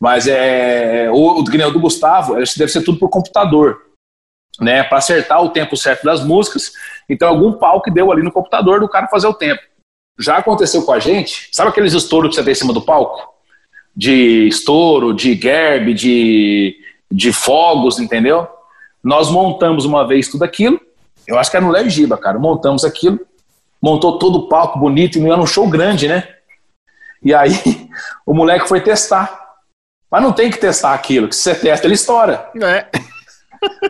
Mas é o, o do Gustavo, deve ser tudo por computador, né? Para acertar o tempo certo das músicas. Então algum pau que deu ali no computador do cara fazer o tempo. Já aconteceu com a gente, sabe aqueles estouros que você tem em cima do palco? De estouro, de gerb, de, de fogos, entendeu? Nós montamos uma vez tudo aquilo, eu acho que era no Léo Giba, cara, montamos aquilo, montou todo o palco bonito, e era um show grande, né? E aí o moleque foi testar. Mas não tem que testar aquilo, que se você testa, ele estoura. É.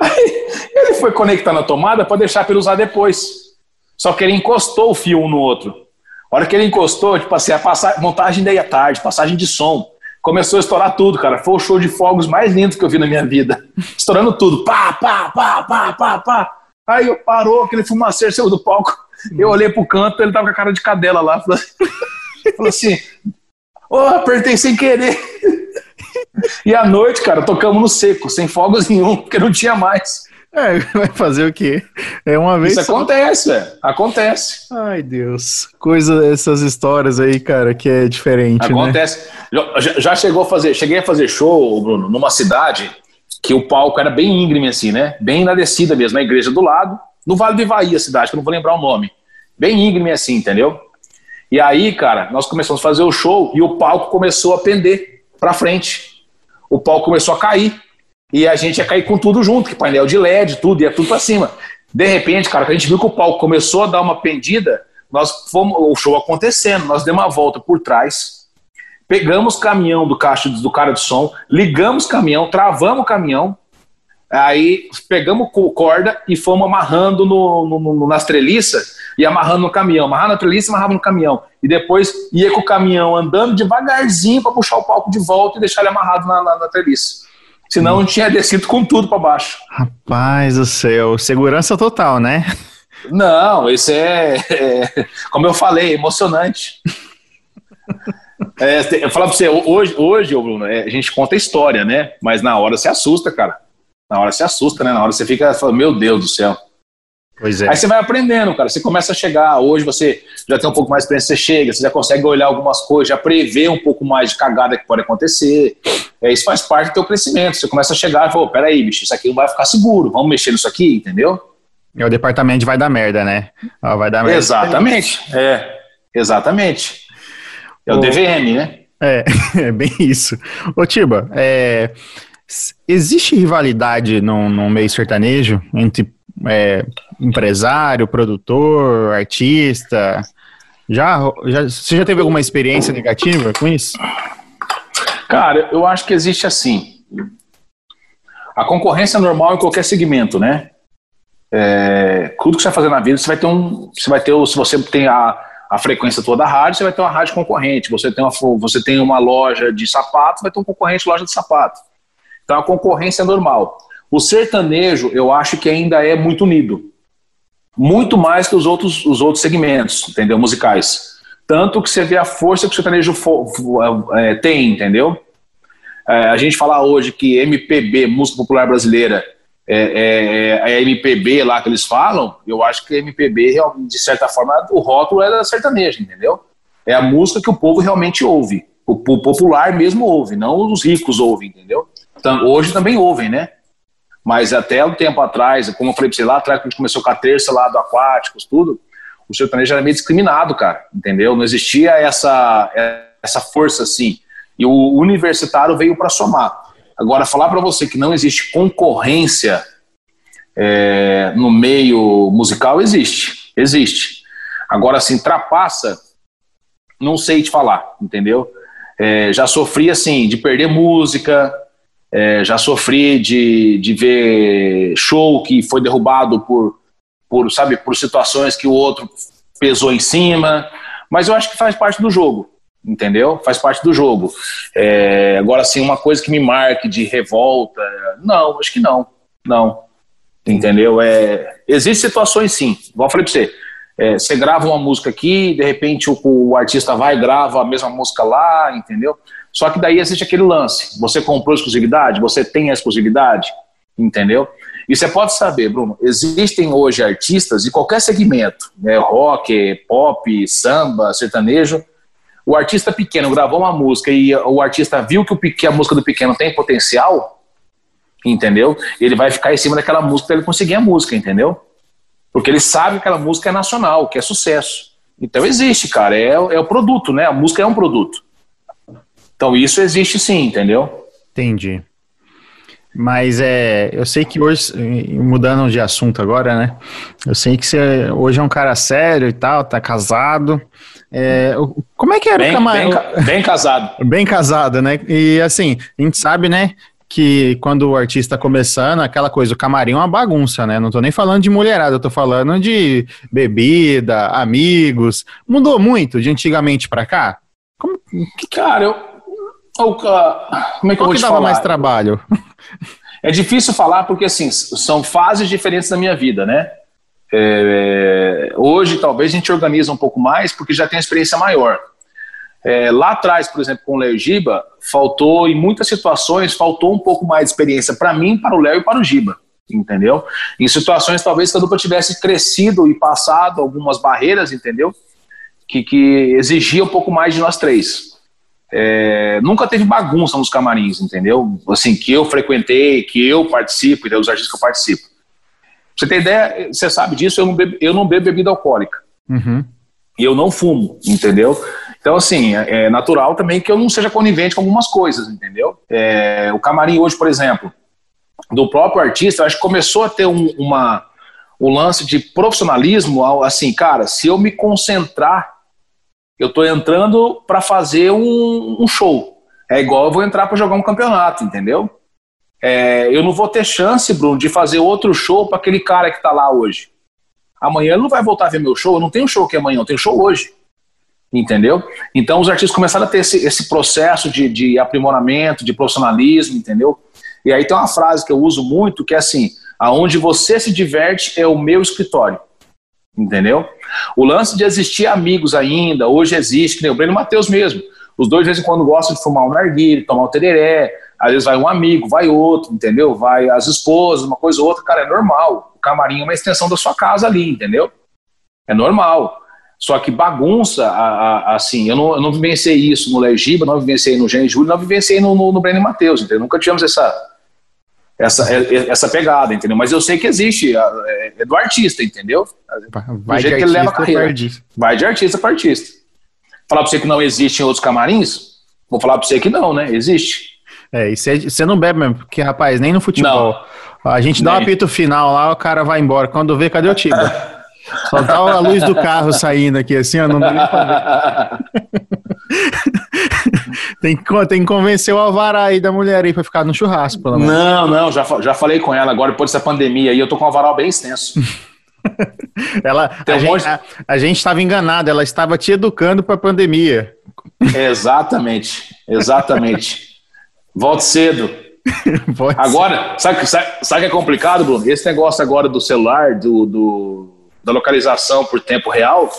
Aí, ele foi conectar na tomada para deixar para ele usar depois. Só que ele encostou o fio um no outro. A hora que ele encostou, tipo assim, a passagem, montagem daí à tarde, passagem de som. Começou a estourar tudo, cara. Foi o show de fogos mais lindo que eu vi na minha vida. Estourando tudo. Pá, pá, pá, pá, pá, pá. Aí eu parou, aquele fumaceiro saiu do palco. Eu olhei pro canto, ele tava com a cara de cadela lá. Falou assim: Ô, oh, apertei sem querer. E à noite, cara, tocamos no seco, sem fogos nenhum, porque não tinha mais. É, vai fazer o quê? É uma vez. Isso só... acontece, velho. Acontece. Ai, Deus. Coisa, essas histórias aí, cara, que é diferente. Né? Acontece. Né? Já, já, chegou a fazer. Cheguei a fazer show, Bruno, numa cidade que o palco era bem íngreme, assim, né? Bem na descida mesmo, na igreja do lado, no Vale do Ivaí, a cidade, que eu não vou lembrar o nome. Bem íngreme assim, entendeu? E aí, cara, nós começamos a fazer o show e o palco começou a pender pra frente. O palco começou a cair. E a gente ia cair com tudo junto, que painel de LED, tudo, ia tudo para cima. De repente, cara, a gente viu que o palco começou a dar uma pendida, nós fomos, o show acontecendo, nós demos uma volta por trás, pegamos caminhão do caixa do cara de som, ligamos caminhão, travamos o caminhão, aí pegamos corda e fomos amarrando no, no, no, nas treliças e amarrando no caminhão, amarrando na treliça e amarrava no caminhão. E depois ia com o caminhão andando devagarzinho para puxar o palco de volta e deixar ele amarrado na, na, na treliça. Senão não tinha descido com tudo para baixo. Rapaz do céu, segurança total, né? Não, isso é, é como eu falei, emocionante. É, eu falo pra você, hoje, hoje Bruno, é, a gente conta a história, né? Mas na hora você assusta, cara. Na hora você assusta, né? Na hora você fica falando, meu Deus do céu. Pois é. Aí você vai aprendendo, cara. Você começa a chegar. Hoje você já tem um pouco mais de experiência, você chega, você já consegue olhar algumas coisas, já prever um pouco mais de cagada que pode acontecer. É, isso faz parte do teu crescimento. Você começa a chegar e fala, peraí, bicho, isso aqui não vai ficar seguro. Vamos mexer nisso aqui, entendeu? É o departamento vai dar merda, né? vai dar merda. Exatamente. É, exatamente. É o, o DVM, né? É, é bem isso. Ô, Tiba, é, existe rivalidade no, no meio sertanejo entre é, empresário, produtor, artista? Já, já, você já teve alguma experiência negativa com isso? Cara, eu acho que existe assim. A concorrência é normal em qualquer segmento, né? É, tudo que você vai fazer na vida, você vai ter um. Você vai ter, se você tem a, a frequência toda da rádio, você vai ter uma rádio concorrente. Você tem uma, você tem uma loja de sapatos, vai ter um concorrente loja de sapato. Então a concorrência é normal. O sertanejo, eu acho que ainda é muito unido. Muito mais que os outros, os outros segmentos, entendeu? Musicais. Tanto que você vê a força que o sertanejo é, tem, entendeu? É, a gente falar hoje que MPB, música popular brasileira, é, é, é, é MPB lá que eles falam, eu acho que MPB, de certa forma, o rótulo é da sertaneja, entendeu? É a música que o povo realmente ouve. O, o popular mesmo ouve, não os ricos ouvem, entendeu? Então, hoje também ouvem, né? Mas até um tempo atrás, como eu falei pra você lá atrás, quando a gente começou com a terça lá do Aquáticos, tudo, o sertanejo era meio discriminado, cara, entendeu? Não existia essa, essa força assim. E o universitário veio para somar. Agora, falar para você que não existe concorrência é, no meio musical, existe. Existe. Agora, assim, trapaça, não sei te falar, entendeu? É, já sofri, assim, de perder música, é, já sofri de, de ver show que foi derrubado por, por, sabe, por situações que o outro pesou em cima, mas eu acho que faz parte do jogo, entendeu? Faz parte do jogo. É, agora, assim, uma coisa que me marque de revolta, não, acho que não, não, entendeu? É, Existem situações sim, igual eu falei pra você, é, você grava uma música aqui, de repente o, o artista vai e grava a mesma música lá, entendeu? Só que daí existe aquele lance. Você comprou exclusividade, você tem a exclusividade, entendeu? E você pode saber, Bruno, existem hoje artistas de qualquer segmento, né, rock, pop, samba, sertanejo. O artista pequeno gravou uma música e o artista viu que, o, que a música do pequeno tem potencial, entendeu? Ele vai ficar em cima daquela música para ele conseguir a música, entendeu? Porque ele sabe que aquela música é nacional, que é sucesso. Então existe, cara, é, é o produto, né? A música é um produto. Então isso existe sim, entendeu? Entendi. Mas é, eu sei que hoje, mudando de assunto agora, né? Eu sei que você hoje é um cara sério e tal, tá casado. É, como é que era bem, o camarim? Bem, bem casado. Bem casado, né? E assim, a gente sabe, né? que quando o artista começando, aquela coisa, o camarim é uma bagunça, né? Não tô nem falando de mulherada, eu tô falando de bebida, amigos. Mudou muito de antigamente para cá? Como. Cara, eu. Como é que eu vou que dava falar? mais trabalho? É difícil falar porque, assim, são fases diferentes da minha vida, né? É, hoje, talvez, a gente organiza um pouco mais porque já tem experiência maior. É, lá atrás, por exemplo, com o Léo Giba, faltou, em muitas situações, faltou um pouco mais de experiência para mim, para o Léo e para o Giba, entendeu? Em situações, talvez, que a dupla tivesse crescido e passado algumas barreiras, entendeu? Que, que exigia um pouco mais de nós três. É, nunca teve bagunça nos camarins, entendeu? Assim, que eu frequentei, que eu participo, e os artistas que eu participo. Pra você ter ideia, você sabe disso, eu não bebo, eu não bebo bebida alcoólica. Uhum. E eu não fumo, entendeu? Então, assim, é, é natural também que eu não seja conivente com algumas coisas, entendeu? É, o camarim hoje, por exemplo, do próprio artista, acho que começou a ter um, uma, um lance de profissionalismo, assim, cara, se eu me concentrar, eu estou entrando para fazer um, um, show. É igual eu vou entrar para jogar um campeonato, entendeu? É, eu não vou ter chance, Bruno, de fazer outro show para aquele cara que está lá hoje. Amanhã ele não vai voltar a ver meu show, eu não tenho show aqui amanhã, eu tenho show hoje entendeu? Então os artistas começaram a ter esse, esse processo de, de aprimoramento, de profissionalismo, entendeu? E aí tem uma frase que eu uso muito que é assim: aonde você se diverte é o meu escritório. Entendeu? O lance de existir amigos ainda, hoje existe, que nem o Breno Matheus mesmo. Os dois, de vez em quando, gostam de fumar um narguilho, tomar um tereré. Às vezes vai um amigo, vai outro, entendeu? Vai as esposas, uma coisa ou outra. Cara, é normal. O camarim é uma extensão da sua casa ali, entendeu? É normal. Só que bagunça, a, a, assim, eu não, eu não vivenciei isso no Legiba, não vivenciei no Gênio Júlio, não vivenciei no, no, no Breno Matheus, entendeu? Nunca tivemos essa, essa, é, é, essa pegada, entendeu? Mas eu sei que existe, é, é do artista, entendeu? Vai do jeito que ele leva a carreira. Vai de artista para artista. Falar para você que não existe em outros camarins? Vou falar para você que não, né? Existe. É, e você não bebe mesmo, porque, rapaz, nem no futebol. Não. A gente dá um apito final lá, o cara vai embora. Quando vê, cadê o time? Só tá a luz do carro saindo aqui, assim, ó, não dá nem pra ver. tem, que, tem que convencer o Alvará aí da mulher aí pra ficar no churrasco, pelo menos. Não, não, já, já falei com ela agora, depois dessa pandemia aí, eu tô com o Alvará bem extenso. ela, a, um gente, a, a gente estava enganado, ela estava te educando para a pandemia. Exatamente, exatamente. Volte cedo. agora, sabe, sabe, sabe que é complicado, Bruno? Esse negócio agora do celular, do, do da localização por tempo real,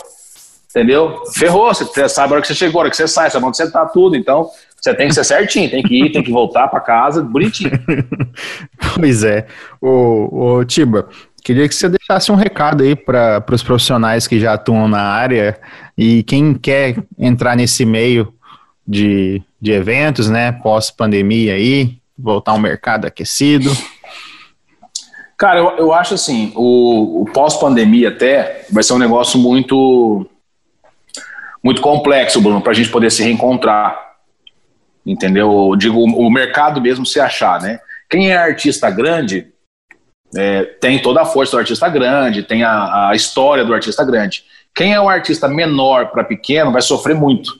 entendeu? Ferrou, você sabe a hora que você chegou, a hora que você sai, sabe onde você tá tudo, então você tem que ser certinho, tem que ir, tem que voltar para casa, bonitinho. pois é. O, o Tiba, queria que você deixasse um recado aí para os profissionais que já atuam na área e quem quer entrar nesse meio de, de eventos, né, pós-pandemia aí, voltar ao mercado aquecido. Cara, eu, eu acho assim, o, o pós-pandemia até vai ser um negócio muito muito complexo, Bruno, para a gente poder se reencontrar. Entendeu? Eu digo, o mercado mesmo se achar, né? Quem é artista grande é, tem toda a força do artista grande, tem a, a história do artista grande. Quem é um artista menor para pequeno vai sofrer muito.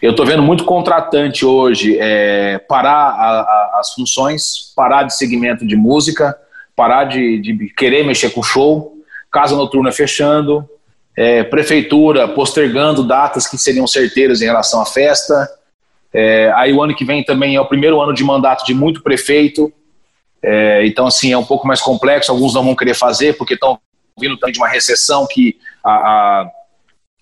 Eu estou vendo muito contratante hoje é, parar a, a, as funções, parar de segmento de música, parar de, de querer mexer com show, casa noturna fechando, é, prefeitura postergando datas que seriam certeiras em relação à festa. É, aí o ano que vem também é o primeiro ano de mandato de muito prefeito. É, então, assim, é um pouco mais complexo. Alguns não vão querer fazer porque estão vindo também de uma recessão que a, a,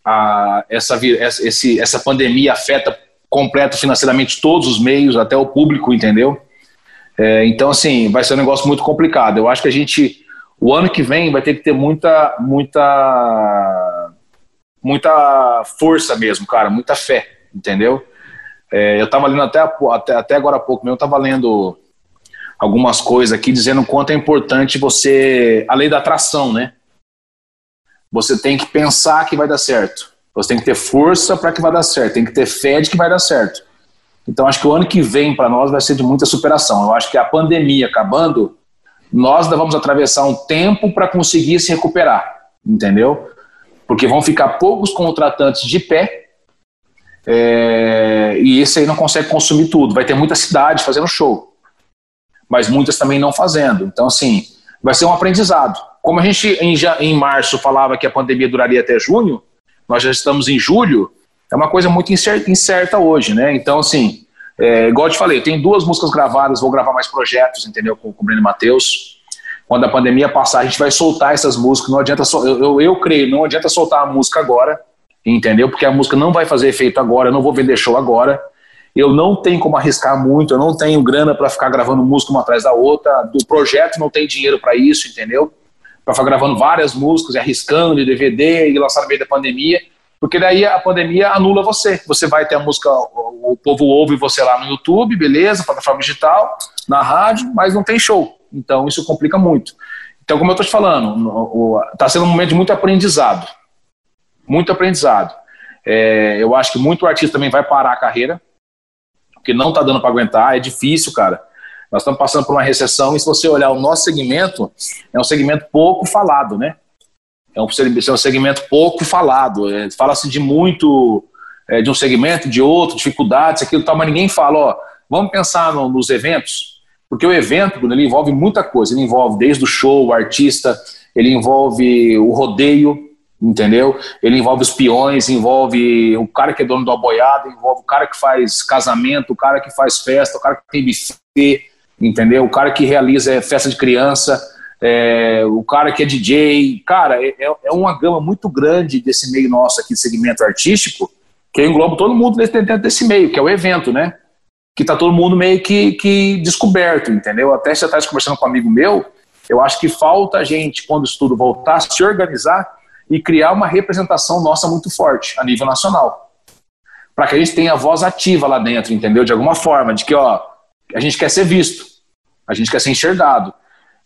a essa, esse, essa pandemia afeta completo financeiramente todos os meios, até o público, entendeu? É, então, assim, vai ser um negócio muito complicado. Eu acho que a gente, o ano que vem, vai ter que ter muita, muita, muita força mesmo, cara, muita fé, entendeu? É, eu estava lendo até, até, até agora há pouco, eu estava lendo algumas coisas aqui dizendo o quanto é importante você, a lei da atração, né? Você tem que pensar que vai dar certo. Você tem que ter força para que vai dar certo. Tem que ter fé de que vai dar certo. Então acho que o ano que vem para nós vai ser de muita superação. Eu acho que a pandemia acabando, nós vamos atravessar um tempo para conseguir se recuperar, entendeu? Porque vão ficar poucos contratantes de pé é, e esse aí não consegue consumir tudo. Vai ter muita cidade fazendo show, mas muitas também não fazendo. Então, assim, vai ser um aprendizado. Como a gente em, em março falava que a pandemia duraria até junho, nós já estamos em julho, é uma coisa muito incerta, hoje, né? Então, assim, é, igual eu te falei, tem duas músicas gravadas, vou gravar mais projetos, entendeu? Com, com o Breno Matheus. Quando a pandemia passar, a gente vai soltar essas músicas. Não adianta, eu, eu, eu creio, não adianta soltar a música agora entendeu? Porque a música não vai fazer efeito agora, eu não vou vender show agora. Eu não tenho como arriscar muito, eu não tenho grana para ficar gravando música uma atrás da outra. Do projeto não tem dinheiro para isso, entendeu? Para ficar gravando várias músicas, arriscando de DVD e lançar no meio da pandemia, porque daí a pandemia anula você. Você vai ter a música, o povo ouve você lá no YouTube, beleza, plataforma digital, na rádio, mas não tem show. Então isso complica muito. Então, como eu estou te falando, está sendo um momento de muito aprendizado muito aprendizado. É, eu acho que muito artista também vai parar a carreira, porque não está dando para aguentar, é difícil, cara. Nós estamos passando por uma recessão e se você olhar o nosso segmento, é um segmento pouco falado, né? É um, é um segmento pouco falado. É, Fala-se de muito, é, de um segmento, de outro, dificuldades, aquilo tal, mas ninguém fala, ó, vamos pensar no, nos eventos, porque o evento, ele envolve muita coisa. Ele envolve desde o show, o artista, ele envolve o rodeio, entendeu? Ele envolve os peões, envolve o cara que é dono do aboiado, envolve o cara que faz casamento, o cara que faz festa, o cara que tem buffet, entendeu? O cara que realiza festa de criança, é, o cara que é DJ. Cara, é, é, é uma gama muito grande desse meio nosso aqui, segmento artístico, que engloba todo mundo dentro desse meio, que é o evento, né? Que tá todo mundo meio que, que descoberto, entendeu? Até você tá conversando com um amigo meu, eu acho que falta a gente, quando isso tudo voltar, se organizar e criar uma representação nossa muito forte a nível nacional. Para que a gente tenha voz ativa lá dentro, entendeu? De alguma forma, de que, ó, a gente quer ser visto, a gente quer ser enxergado.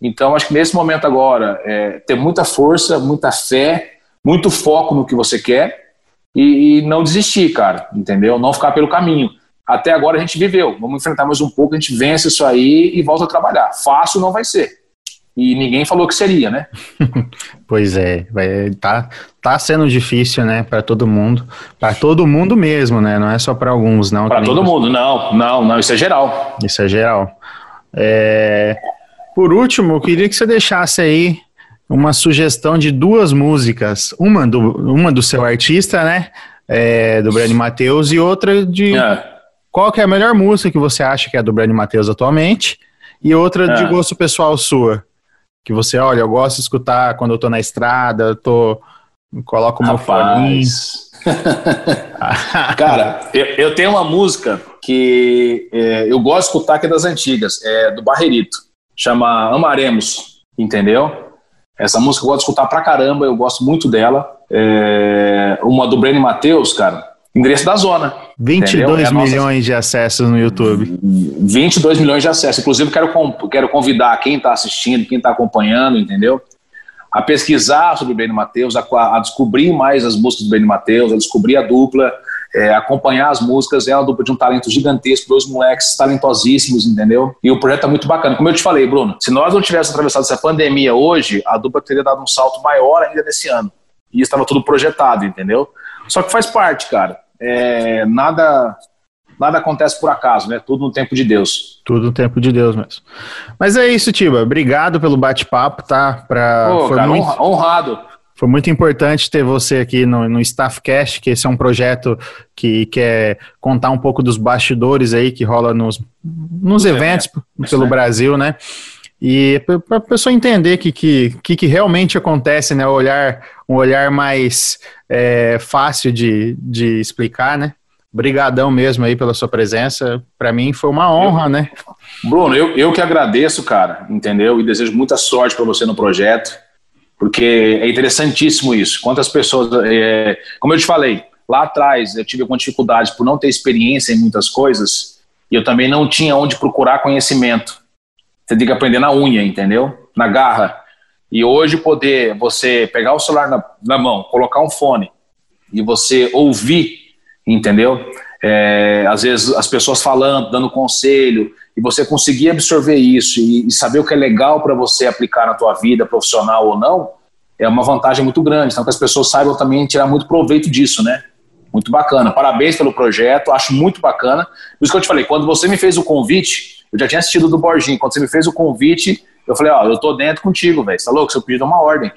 Então, acho que nesse momento agora, é, ter muita força, muita fé, muito foco no que você quer e, e não desistir, cara, entendeu? Não ficar pelo caminho. Até agora a gente viveu, vamos enfrentar mais um pouco, a gente vence isso aí e volta a trabalhar. Fácil não vai ser e ninguém falou que seria, né? pois é, vai, tá, tá sendo difícil, né, para todo mundo, para todo mundo mesmo, né? Não é só para alguns, não. Para todo mundo, não, não, não, isso é geral. Isso é geral. É, por último, eu queria que você deixasse aí uma sugestão de duas músicas, uma do, uma do seu artista, né, é, do Brani Matheus, e outra de é. qual que é a melhor música que você acha que é do Brani Matheus atualmente, e outra de é. gosto pessoal sua que você, olha, eu gosto de escutar quando eu tô na estrada, eu tô. Coloco o meu fone. Cara, eu, eu, tenho uma música que é, eu gosto de escutar que é das antigas, é do Barreirito, chama Amaremos, entendeu? Essa música eu gosto de escutar pra caramba, eu gosto muito dela. É, uma do Breno Matheus, cara, endereço da zona. 22 é milhões nossa... de acessos no YouTube. 22 milhões de acessos. Inclusive, quero, quero convidar quem está assistindo, quem está acompanhando, entendeu? A pesquisar sobre o Breno Matheus, a, a, descobrir mais as músicas do Breno Matheus, a descobrir a dupla, é, acompanhar as músicas. É uma dupla de um talento gigantesco, dois moleques talentosíssimos, entendeu? E o projeto é muito bacana. Como eu te falei, Bruno, se nós não tivéssemos atravessado essa pandemia hoje, a dupla teria dado um salto maior ainda nesse ano. E estava tudo projetado, entendeu? Só que faz parte, cara é, nada nada acontece por acaso, né? Tudo no tempo de Deus. Tudo no tempo de Deus mesmo. Mas é isso, Tiba. Obrigado pelo bate-papo, tá? Pra, Pô, foi cara, muito, honrado. Foi muito importante ter você aqui no, no Staffcast, que esse é um projeto que quer contar um pouco dos bastidores aí que rola nos, nos eventos é, pelo né? Brasil, né? E para a pessoa entender que, que, que, que, realmente acontece, né? Olhar, um olhar mais é, fácil de, de explicar, né? Brigadão mesmo aí pela sua presença. Para mim foi uma honra, eu, né? Bruno, eu, eu que agradeço, cara, entendeu? E desejo muita sorte para você no projeto, porque é interessantíssimo isso. Quantas pessoas, é, como eu te falei, lá atrás eu tive alguma dificuldade por não ter experiência em muitas coisas e eu também não tinha onde procurar conhecimento. Você tem que aprender na unha, entendeu? Na garra. E hoje poder você pegar o celular na, na mão, colocar um fone e você ouvir, entendeu? É, às vezes as pessoas falando, dando conselho, e você conseguir absorver isso e, e saber o que é legal para você aplicar na tua vida profissional ou não, é uma vantagem muito grande. Então que as pessoas saibam também tirar muito proveito disso, né? Muito bacana. Parabéns pelo projeto, acho muito bacana. Por isso que eu te falei, quando você me fez o convite, eu já tinha assistido do Borginho, quando você me fez o convite, eu falei, ó, eu tô dentro contigo, velho. Você tá louco? Seu pedido é uma ordem.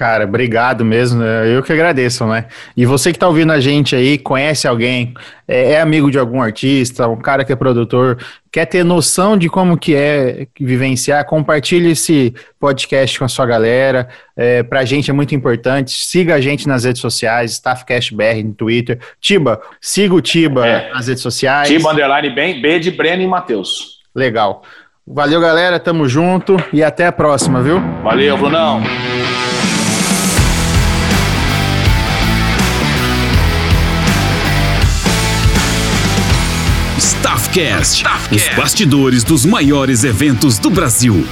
Cara, obrigado mesmo. Né? Eu que agradeço, né? E você que tá ouvindo a gente aí, conhece alguém, é, é, amigo de algum artista, um cara que é produtor, quer ter noção de como que é vivenciar, compartilhe esse podcast com a sua galera. É, pra gente é muito importante. Siga a gente nas redes sociais, StaffCastBR no Twitter. Tiba, siga o Tiba é. nas redes sociais. Tiba Underline bem, B de Breno e Matheus. Legal. Valeu, galera. Tamo junto e até a próxima, viu? Valeu, Brunão. Os bastidores dos maiores eventos do Brasil.